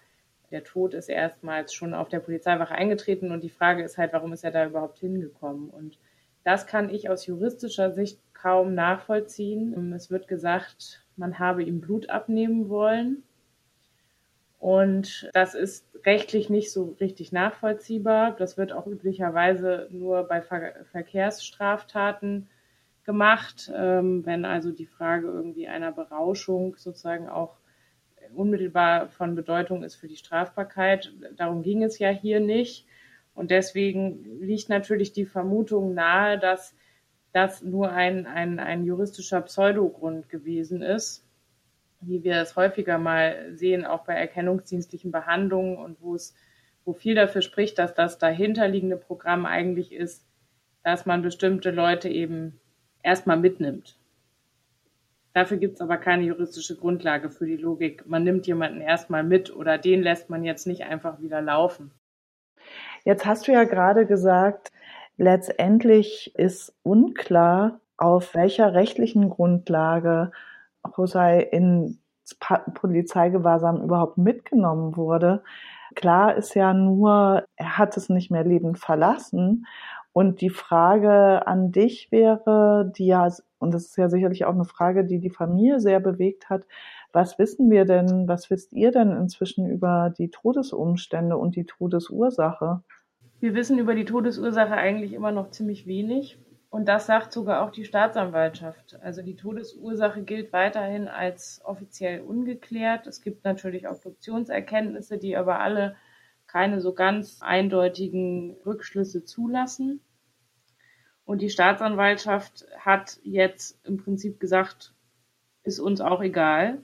der Tod ist erstmals schon auf der Polizeiwache eingetreten und die Frage ist halt, warum ist er da überhaupt hingekommen? Und das kann ich aus juristischer Sicht kaum nachvollziehen. Es wird gesagt, man habe ihm Blut abnehmen wollen. Und das ist rechtlich nicht so richtig nachvollziehbar. Das wird auch üblicherweise nur bei Ver Verkehrsstraftaten gemacht, ähm, wenn also die Frage irgendwie einer Berauschung sozusagen auch unmittelbar von Bedeutung ist für die Strafbarkeit. Darum ging es ja hier nicht. Und deswegen liegt natürlich die Vermutung nahe, dass das nur ein, ein, ein juristischer Pseudogrund gewesen ist wie wir es häufiger mal sehen, auch bei erkennungsdienstlichen Behandlungen und wo es, wo viel dafür spricht, dass das dahinterliegende Programm eigentlich ist, dass man bestimmte Leute eben erstmal mitnimmt. Dafür gibt es aber keine juristische Grundlage für die Logik. Man nimmt jemanden erstmal mit oder den lässt man jetzt nicht einfach wieder laufen. Jetzt hast du ja gerade gesagt, letztendlich ist unklar, auf welcher rechtlichen Grundlage Hosei in Polizeigewahrsam überhaupt mitgenommen wurde. Klar ist ja nur, er hat es nicht mehr lebend verlassen. Und die Frage an dich wäre, die ja, und das ist ja sicherlich auch eine Frage, die die Familie sehr bewegt hat, was wissen wir denn, was wisst ihr denn inzwischen über die Todesumstände und die Todesursache? Wir wissen über die Todesursache eigentlich immer noch ziemlich wenig. Und das sagt sogar auch die Staatsanwaltschaft. Also die Todesursache gilt weiterhin als offiziell ungeklärt. Es gibt natürlich Obduktionserkenntnisse, die aber alle keine so ganz eindeutigen Rückschlüsse zulassen. Und die Staatsanwaltschaft hat jetzt im Prinzip gesagt, ist uns auch egal.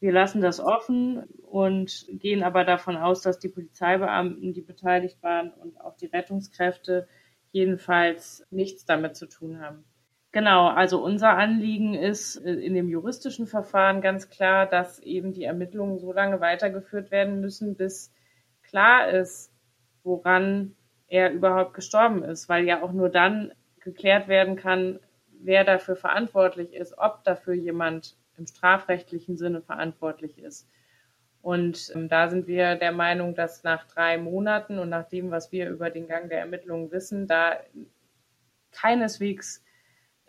Wir lassen das offen und gehen aber davon aus, dass die Polizeibeamten, die beteiligt waren und auch die Rettungskräfte jedenfalls nichts damit zu tun haben. Genau, also unser Anliegen ist äh, in dem juristischen Verfahren ganz klar, dass eben die Ermittlungen so lange weitergeführt werden müssen, bis klar ist, woran er überhaupt gestorben ist, weil ja auch nur dann geklärt werden kann, wer dafür verantwortlich ist, ob dafür jemand im strafrechtlichen Sinne verantwortlich ist. Und ähm, da sind wir der Meinung, dass nach drei Monaten und nach dem, was wir über den Gang der Ermittlungen wissen, da keineswegs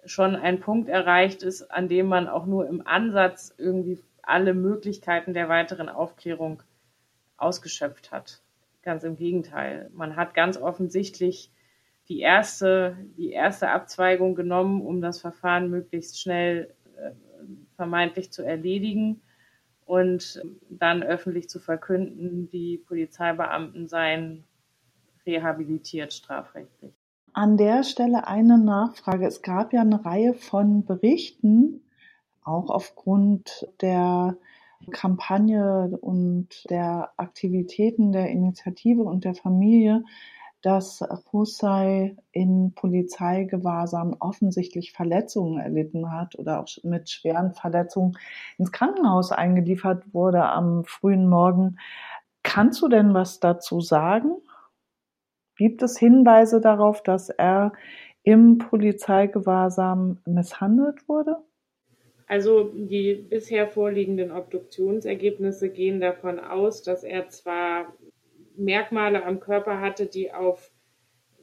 schon ein Punkt erreicht ist, an dem man auch nur im Ansatz irgendwie alle Möglichkeiten der weiteren Aufklärung ausgeschöpft hat. Ganz im Gegenteil. Man hat ganz offensichtlich die erste, die erste Abzweigung genommen, um das Verfahren möglichst schnell vermeintlich zu erledigen und dann öffentlich zu verkünden, die Polizeibeamten seien rehabilitiert strafrechtlich. An der Stelle eine Nachfrage. Es gab ja eine Reihe von Berichten, auch aufgrund der Kampagne und der Aktivitäten der Initiative und der Familie, dass Hussein in Polizeigewahrsam offensichtlich Verletzungen erlitten hat oder auch mit schweren Verletzungen ins Krankenhaus eingeliefert wurde am frühen Morgen. Kannst du denn was dazu sagen? Gibt es Hinweise darauf, dass er im Polizeigewahrsam misshandelt wurde? Also die bisher vorliegenden Obduktionsergebnisse gehen davon aus, dass er zwar Merkmale am Körper hatte, die auf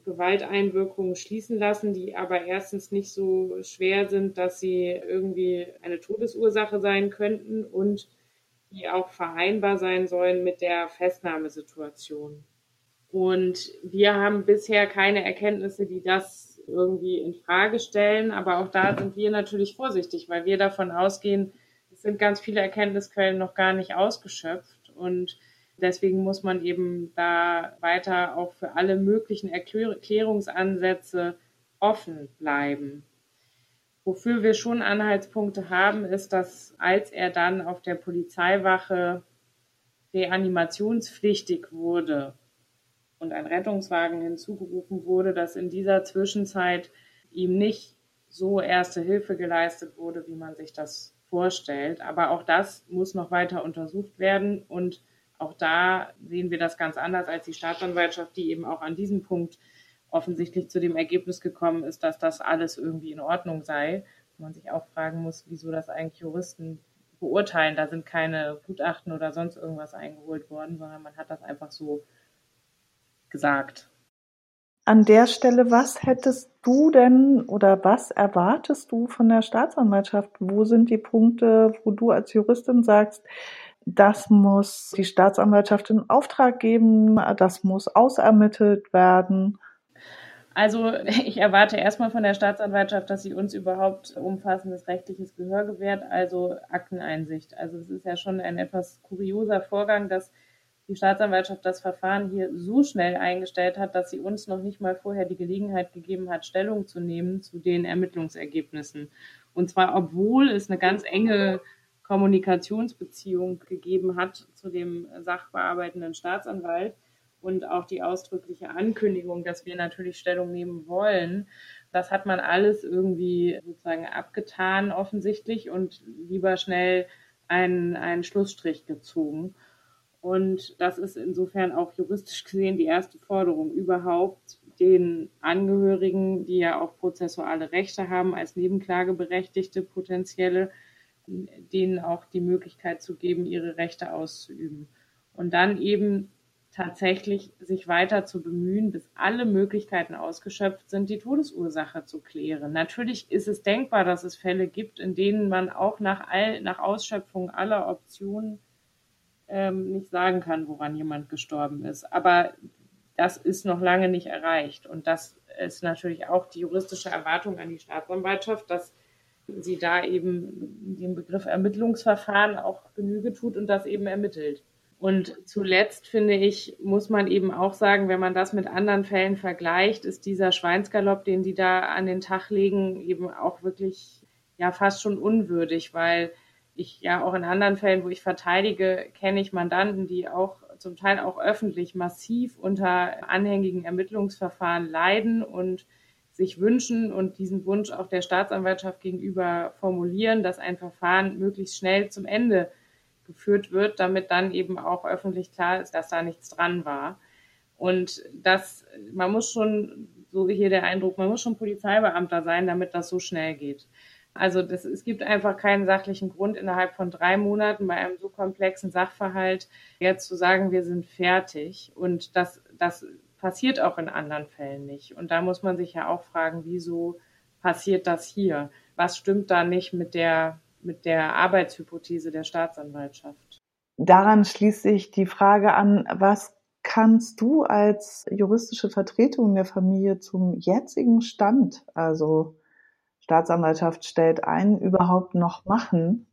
Gewalteinwirkungen schließen lassen, die aber erstens nicht so schwer sind, dass sie irgendwie eine Todesursache sein könnten und die auch vereinbar sein sollen mit der Festnahmesituation. Und wir haben bisher keine Erkenntnisse, die das irgendwie in Frage stellen, aber auch da sind wir natürlich vorsichtig, weil wir davon ausgehen, es sind ganz viele Erkenntnisquellen noch gar nicht ausgeschöpft und Deswegen muss man eben da weiter auch für alle möglichen Erklärungsansätze offen bleiben. Wofür wir schon Anhaltspunkte haben, ist, dass als er dann auf der Polizeiwache reanimationspflichtig wurde und ein Rettungswagen hinzugerufen wurde, dass in dieser Zwischenzeit ihm nicht so erste Hilfe geleistet wurde, wie man sich das vorstellt. Aber auch das muss noch weiter untersucht werden und auch da sehen wir das ganz anders als die Staatsanwaltschaft, die eben auch an diesem Punkt offensichtlich zu dem Ergebnis gekommen ist, dass das alles irgendwie in Ordnung sei. Man sich auch fragen muss, wieso das eigentlich Juristen beurteilen. Da sind keine Gutachten oder sonst irgendwas eingeholt worden, sondern man hat das einfach so gesagt. An der Stelle, was hättest du denn oder was erwartest du von der Staatsanwaltschaft? Wo sind die Punkte, wo du als Juristin sagst, das muss die Staatsanwaltschaft in Auftrag geben, das muss ausermittelt werden. Also <laughs> ich erwarte erstmal von der Staatsanwaltschaft, dass sie uns überhaupt umfassendes rechtliches Gehör gewährt, also Akteneinsicht. Also es ist ja schon ein etwas kurioser Vorgang, dass die Staatsanwaltschaft das Verfahren hier so schnell eingestellt hat, dass sie uns noch nicht mal vorher die Gelegenheit gegeben hat, Stellung zu nehmen zu den Ermittlungsergebnissen. Und zwar, obwohl es eine ganz enge Kommunikationsbeziehung gegeben hat zu dem sachbearbeitenden Staatsanwalt und auch die ausdrückliche Ankündigung, dass wir natürlich Stellung nehmen wollen. Das hat man alles irgendwie sozusagen abgetan offensichtlich und lieber schnell einen, einen Schlussstrich gezogen. Und das ist insofern auch juristisch gesehen die erste Forderung überhaupt, den Angehörigen, die ja auch prozessuale Rechte haben, als Nebenklageberechtigte potenzielle, denen auch die Möglichkeit zu geben, ihre Rechte auszuüben. Und dann eben tatsächlich sich weiter zu bemühen, bis alle Möglichkeiten ausgeschöpft sind, die Todesursache zu klären. Natürlich ist es denkbar, dass es Fälle gibt, in denen man auch nach, all, nach Ausschöpfung aller Optionen ähm, nicht sagen kann, woran jemand gestorben ist. Aber das ist noch lange nicht erreicht. Und das ist natürlich auch die juristische Erwartung an die Staatsanwaltschaft, dass sie da eben dem Begriff Ermittlungsverfahren auch Genüge tut und das eben ermittelt. Und zuletzt finde ich, muss man eben auch sagen, wenn man das mit anderen Fällen vergleicht, ist dieser Schweinsgalopp, den die da an den Tag legen, eben auch wirklich ja fast schon unwürdig, weil ich ja auch in anderen Fällen, wo ich verteidige, kenne ich Mandanten, die auch zum Teil auch öffentlich massiv unter anhängigen Ermittlungsverfahren leiden und sich wünschen und diesen Wunsch auch der Staatsanwaltschaft gegenüber formulieren, dass ein Verfahren möglichst schnell zum Ende geführt wird, damit dann eben auch öffentlich klar ist, dass da nichts dran war. Und das, man muss schon, so hier der Eindruck, man muss schon Polizeibeamter sein, damit das so schnell geht. Also das, es gibt einfach keinen sachlichen Grund, innerhalb von drei Monaten bei einem so komplexen Sachverhalt jetzt zu sagen, wir sind fertig. Und das, das passiert auch in anderen Fällen nicht. Und da muss man sich ja auch fragen, wieso passiert das hier? Was stimmt da nicht mit der, mit der Arbeitshypothese der Staatsanwaltschaft? Daran schließt sich die Frage an, was kannst du als juristische Vertretung der Familie zum jetzigen Stand, also Staatsanwaltschaft stellt ein, überhaupt noch machen,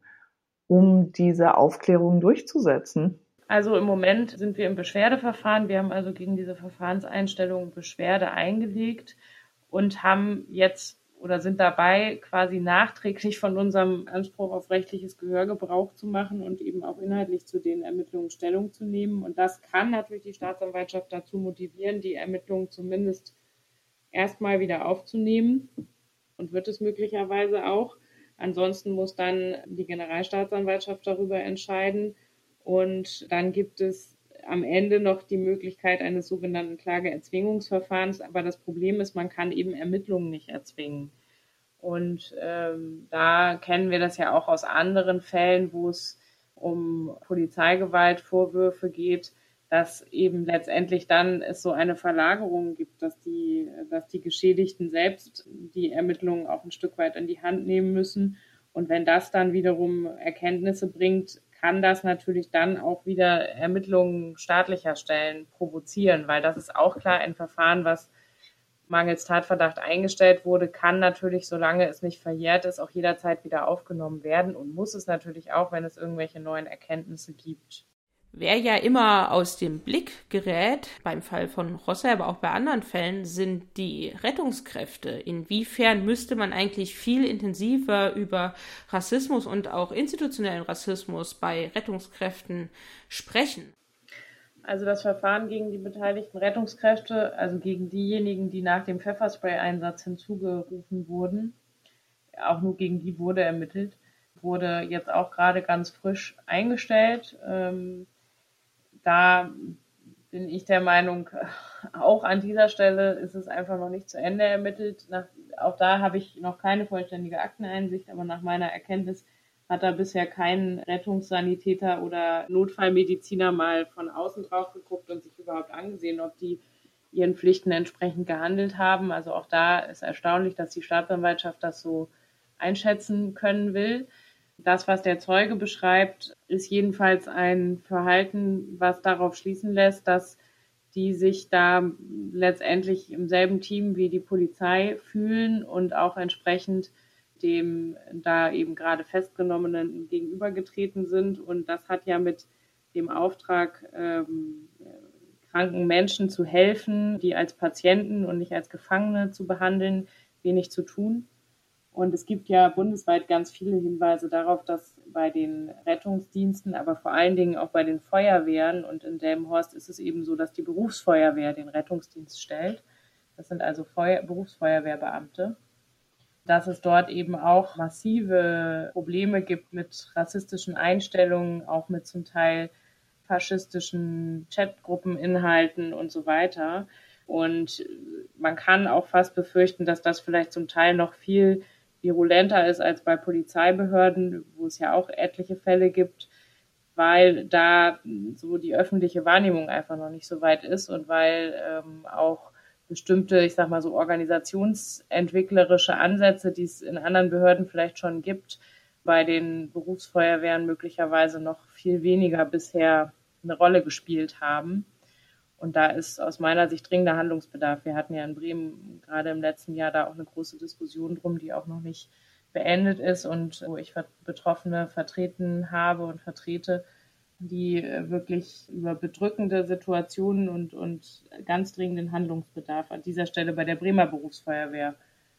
um diese Aufklärung durchzusetzen? Also im Moment sind wir im Beschwerdeverfahren. Wir haben also gegen diese Verfahrenseinstellung Beschwerde eingelegt und haben jetzt oder sind dabei, quasi nachträglich von unserem Anspruch auf rechtliches Gehör Gebrauch zu machen und eben auch inhaltlich zu den Ermittlungen Stellung zu nehmen. Und das kann natürlich die Staatsanwaltschaft dazu motivieren, die Ermittlungen zumindest erstmal wieder aufzunehmen und wird es möglicherweise auch. Ansonsten muss dann die Generalstaatsanwaltschaft darüber entscheiden. Und dann gibt es am Ende noch die Möglichkeit eines sogenannten Klageerzwingungsverfahrens. Aber das Problem ist, man kann eben Ermittlungen nicht erzwingen. Und ähm, da kennen wir das ja auch aus anderen Fällen, wo es um Polizeigewaltvorwürfe geht, dass eben letztendlich dann es so eine Verlagerung gibt, dass die, dass die Geschädigten selbst die Ermittlungen auch ein Stück weit in die Hand nehmen müssen. Und wenn das dann wiederum Erkenntnisse bringt, kann das natürlich dann auch wieder Ermittlungen staatlicher Stellen provozieren, weil das ist auch klar ein Verfahren, was mangels Tatverdacht eingestellt wurde, kann natürlich, solange es nicht verjährt ist, auch jederzeit wieder aufgenommen werden und muss es natürlich auch, wenn es irgendwelche neuen Erkenntnisse gibt. Wer ja immer aus dem Blick gerät, beim Fall von Rosse, aber auch bei anderen Fällen, sind die Rettungskräfte. Inwiefern müsste man eigentlich viel intensiver über Rassismus und auch institutionellen Rassismus bei Rettungskräften sprechen? Also das Verfahren gegen die beteiligten Rettungskräfte, also gegen diejenigen, die nach dem Pfefferspray-Einsatz hinzugerufen wurden, auch nur gegen die wurde ermittelt, wurde jetzt auch gerade ganz frisch eingestellt. Ähm, da bin ich der Meinung, <laughs> auch an dieser Stelle ist es einfach noch nicht zu Ende ermittelt. Nach, auch da habe ich noch keine vollständige Akteneinsicht, aber nach meiner Erkenntnis hat da bisher kein Rettungssanitäter oder Notfallmediziner mal von außen drauf geguckt und sich überhaupt angesehen, ob die ihren Pflichten entsprechend gehandelt haben. Also auch da ist erstaunlich, dass die Staatsanwaltschaft das so einschätzen können will. Das, was der Zeuge beschreibt, ist jedenfalls ein Verhalten, was darauf schließen lässt, dass die sich da letztendlich im selben Team wie die Polizei fühlen und auch entsprechend dem da eben gerade festgenommenen gegenübergetreten sind. Und das hat ja mit dem Auftrag, ähm, kranken Menschen zu helfen, die als Patienten und nicht als Gefangene zu behandeln, wenig zu tun. Und es gibt ja bundesweit ganz viele Hinweise darauf, dass bei den Rettungsdiensten, aber vor allen Dingen auch bei den Feuerwehren und in Delmenhorst ist es eben so, dass die Berufsfeuerwehr den Rettungsdienst stellt, Das sind also Feuer Berufsfeuerwehrbeamte. Dass es dort eben auch massive Probleme gibt mit rassistischen Einstellungen, auch mit zum Teil faschistischen Chatgruppeninhalten und so weiter. Und man kann auch fast befürchten, dass das vielleicht zum Teil noch viel virulenter ist als bei Polizeibehörden, wo es ja auch etliche Fälle gibt, weil da so die öffentliche Wahrnehmung einfach noch nicht so weit ist und weil ähm, auch bestimmte, ich sag mal so organisationsentwicklerische Ansätze, die es in anderen Behörden vielleicht schon gibt, bei den Berufsfeuerwehren möglicherweise noch viel weniger bisher eine Rolle gespielt haben. Und da ist aus meiner Sicht dringender Handlungsbedarf. Wir hatten ja in Bremen gerade im letzten Jahr da auch eine große Diskussion drum, die auch noch nicht beendet ist und wo ich Betroffene vertreten habe und vertrete, die äh, wirklich über bedrückende Situationen und, und ganz dringenden Handlungsbedarf an dieser Stelle bei der Bremer Berufsfeuerwehr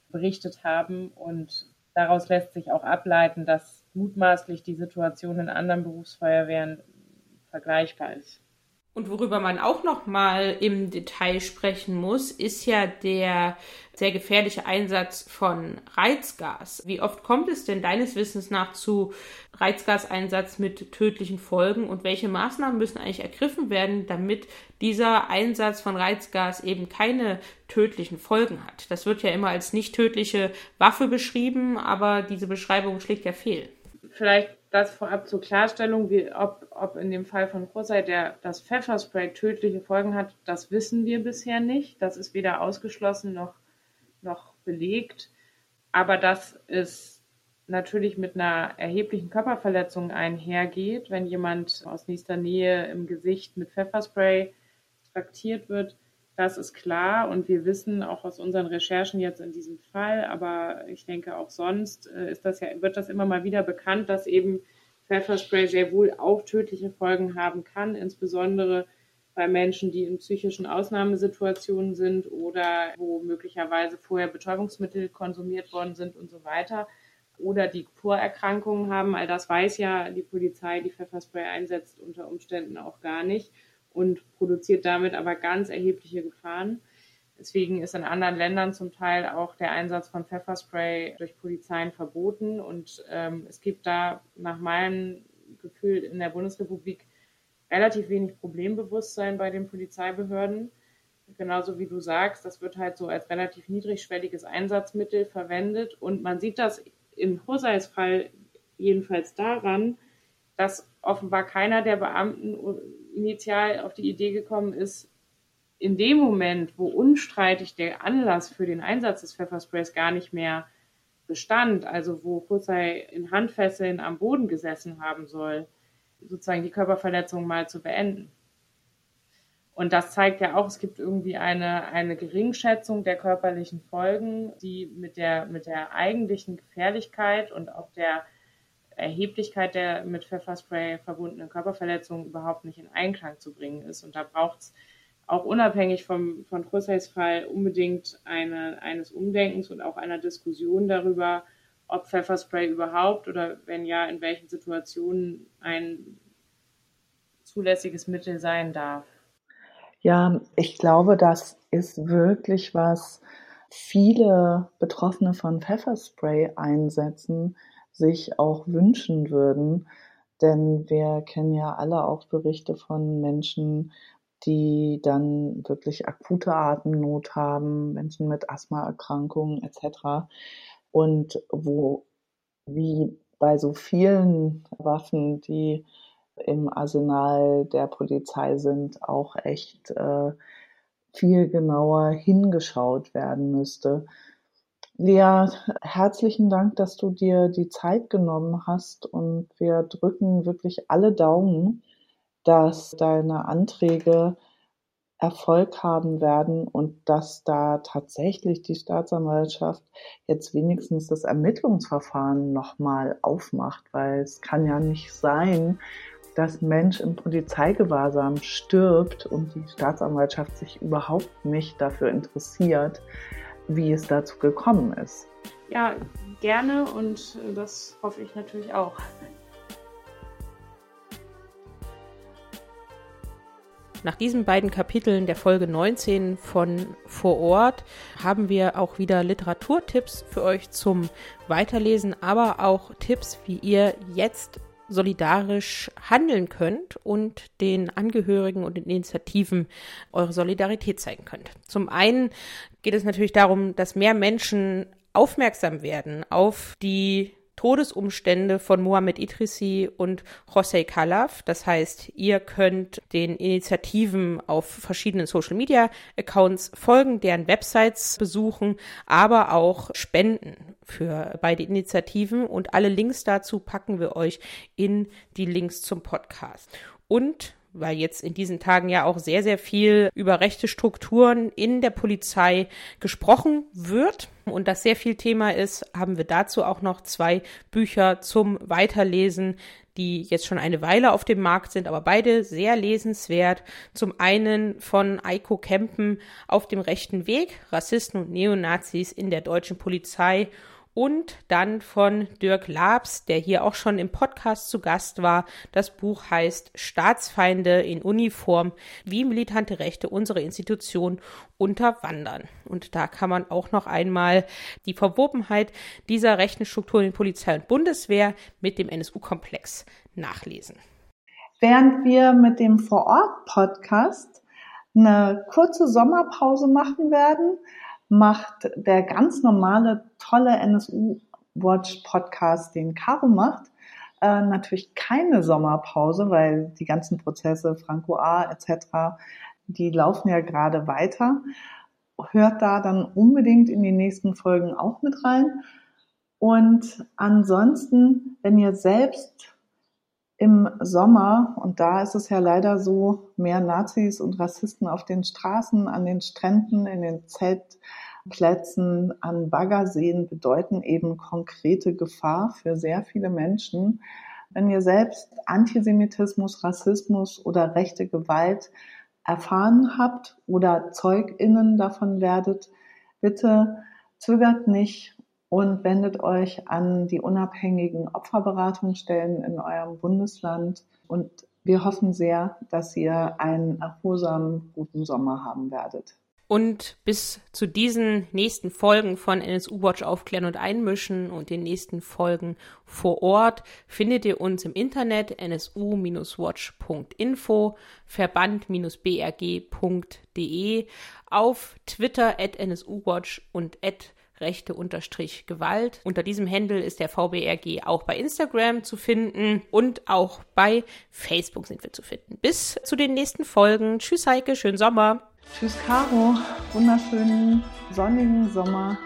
berichtet haben. Und daraus lässt sich auch ableiten, dass mutmaßlich die Situation in anderen Berufsfeuerwehren vergleichbar ist. Und worüber man auch noch mal im Detail sprechen muss, ist ja der sehr gefährliche Einsatz von Reizgas. Wie oft kommt es denn deines Wissens nach zu Reizgaseinsatz mit tödlichen Folgen und welche Maßnahmen müssen eigentlich ergriffen werden, damit dieser Einsatz von Reizgas eben keine tödlichen Folgen hat? Das wird ja immer als nicht tödliche Waffe beschrieben, aber diese Beschreibung schlägt ja fehl. Vielleicht das vorab zur Klarstellung, wie, ob, ob in dem Fall von Rosei der, das Pfefferspray tödliche Folgen hat, das wissen wir bisher nicht. Das ist weder ausgeschlossen noch, noch belegt. Aber dass es natürlich mit einer erheblichen Körperverletzung einhergeht, wenn jemand aus nächster Nähe im Gesicht mit Pfefferspray traktiert wird, das ist klar und wir wissen auch aus unseren Recherchen jetzt in diesem Fall, aber ich denke auch sonst äh, ist das ja, wird das immer mal wieder bekannt, dass eben Pfefferspray sehr wohl auch tödliche Folgen haben kann, insbesondere bei Menschen, die in psychischen Ausnahmesituationen sind oder wo möglicherweise vorher Betäubungsmittel konsumiert worden sind und so weiter oder die Vorerkrankungen haben. All das weiß ja die Polizei, die Pfefferspray einsetzt, unter Umständen auch gar nicht und produziert damit aber ganz erhebliche Gefahren. Deswegen ist in anderen Ländern zum Teil auch der Einsatz von Pfefferspray durch Polizeien verboten. Und ähm, es gibt da nach meinem Gefühl in der Bundesrepublik relativ wenig Problembewusstsein bei den Polizeibehörden. Genauso wie du sagst, das wird halt so als relativ niedrigschwelliges Einsatzmittel verwendet. Und man sieht das in Hoseis Fall jedenfalls daran, dass offenbar keiner der Beamten initial auf die Idee gekommen ist, in dem Moment, wo unstreitig der Anlass für den Einsatz des Pfeffersprays gar nicht mehr bestand, also wo Husay in Handfesseln am Boden gesessen haben soll, sozusagen die Körperverletzung mal zu beenden. Und das zeigt ja auch, es gibt irgendwie eine, eine Geringschätzung der körperlichen Folgen, die mit der, mit der eigentlichen Gefährlichkeit und auch der Erheblichkeit der mit Pfefferspray verbundenen Körperverletzungen überhaupt nicht in Einklang zu bringen ist. Und da braucht es auch unabhängig vom, von Trusseys Fall unbedingt eine, eines Umdenkens und auch einer Diskussion darüber, ob Pfefferspray überhaupt oder wenn ja, in welchen Situationen ein zulässiges Mittel sein darf. Ja, ich glaube, das ist wirklich was viele Betroffene von Pfefferspray einsetzen, sich auch wünschen würden. Denn wir kennen ja alle auch Berichte von Menschen, die dann wirklich akute Atemnot haben, Menschen mit Asthmaerkrankungen etc. Und wo, wie bei so vielen Waffen, die im Arsenal der Polizei sind, auch echt äh, viel genauer hingeschaut werden müsste. Lea, herzlichen Dank, dass du dir die Zeit genommen hast. Und wir drücken wirklich alle Daumen, dass deine Anträge Erfolg haben werden und dass da tatsächlich die Staatsanwaltschaft jetzt wenigstens das Ermittlungsverfahren nochmal aufmacht, weil es kann ja nicht sein, dass Mensch im Polizeigewahrsam stirbt und die Staatsanwaltschaft sich überhaupt nicht dafür interessiert, wie es dazu gekommen ist. Ja, gerne und das hoffe ich natürlich auch. Nach diesen beiden Kapiteln der Folge 19 von Vor Ort haben wir auch wieder Literaturtipps für euch zum Weiterlesen, aber auch Tipps, wie ihr jetzt solidarisch handeln könnt und den Angehörigen und den Initiativen eure Solidarität zeigen könnt. Zum einen geht es natürlich darum, dass mehr Menschen aufmerksam werden auf die Todesumstände von Mohamed Idrissi und José Calaf. Das heißt, ihr könnt den Initiativen auf verschiedenen Social Media Accounts folgen, deren Websites besuchen, aber auch spenden für beide Initiativen und alle Links dazu packen wir euch in die Links zum Podcast. Und weil jetzt in diesen Tagen ja auch sehr, sehr viel über rechte Strukturen in der Polizei gesprochen wird und das sehr viel Thema ist, haben wir dazu auch noch zwei Bücher zum Weiterlesen, die jetzt schon eine Weile auf dem Markt sind, aber beide sehr lesenswert. Zum einen von Eiko Kempen auf dem rechten Weg, Rassisten und Neonazis in der deutschen Polizei und dann von Dirk Labs, der hier auch schon im Podcast zu Gast war. Das Buch heißt Staatsfeinde in Uniform, wie militante Rechte unsere Institution unterwandern. Und da kann man auch noch einmal die Verwobenheit dieser rechten Strukturen in Polizei und Bundeswehr mit dem NSU-Komplex nachlesen. Während wir mit dem Vorort-Podcast eine kurze Sommerpause machen werden, macht der ganz normale, tolle NSU Watch Podcast, den Caro macht, äh, natürlich keine Sommerpause, weil die ganzen Prozesse, Franco A. etc., die laufen ja gerade weiter. Hört da dann unbedingt in die nächsten Folgen auch mit rein. Und ansonsten, wenn ihr selbst im Sommer, und da ist es ja leider so, mehr Nazis und Rassisten auf den Straßen, an den Stränden, in den Zeltplätzen, an Baggerseen bedeuten eben konkrete Gefahr für sehr viele Menschen. Wenn ihr selbst Antisemitismus, Rassismus oder rechte Gewalt erfahren habt oder Zeuginnen davon werdet, bitte zögert nicht und wendet euch an die unabhängigen Opferberatungsstellen in eurem Bundesland. Und wir hoffen sehr, dass ihr einen erholsamen, guten Sommer haben werdet. Und bis zu diesen nächsten Folgen von NSU Watch aufklären und einmischen und den nächsten Folgen vor Ort findet ihr uns im Internet nsu-watch.info, verband-brg.de, auf Twitter at nsuwatch und at rechte unterstrich Gewalt. Unter diesem Handle ist der VBRG auch bei Instagram zu finden und auch bei Facebook sind wir zu finden. Bis zu den nächsten Folgen. Tschüss Heike, schönen Sommer. Tschüss Caro, wunderschönen sonnigen Sommer.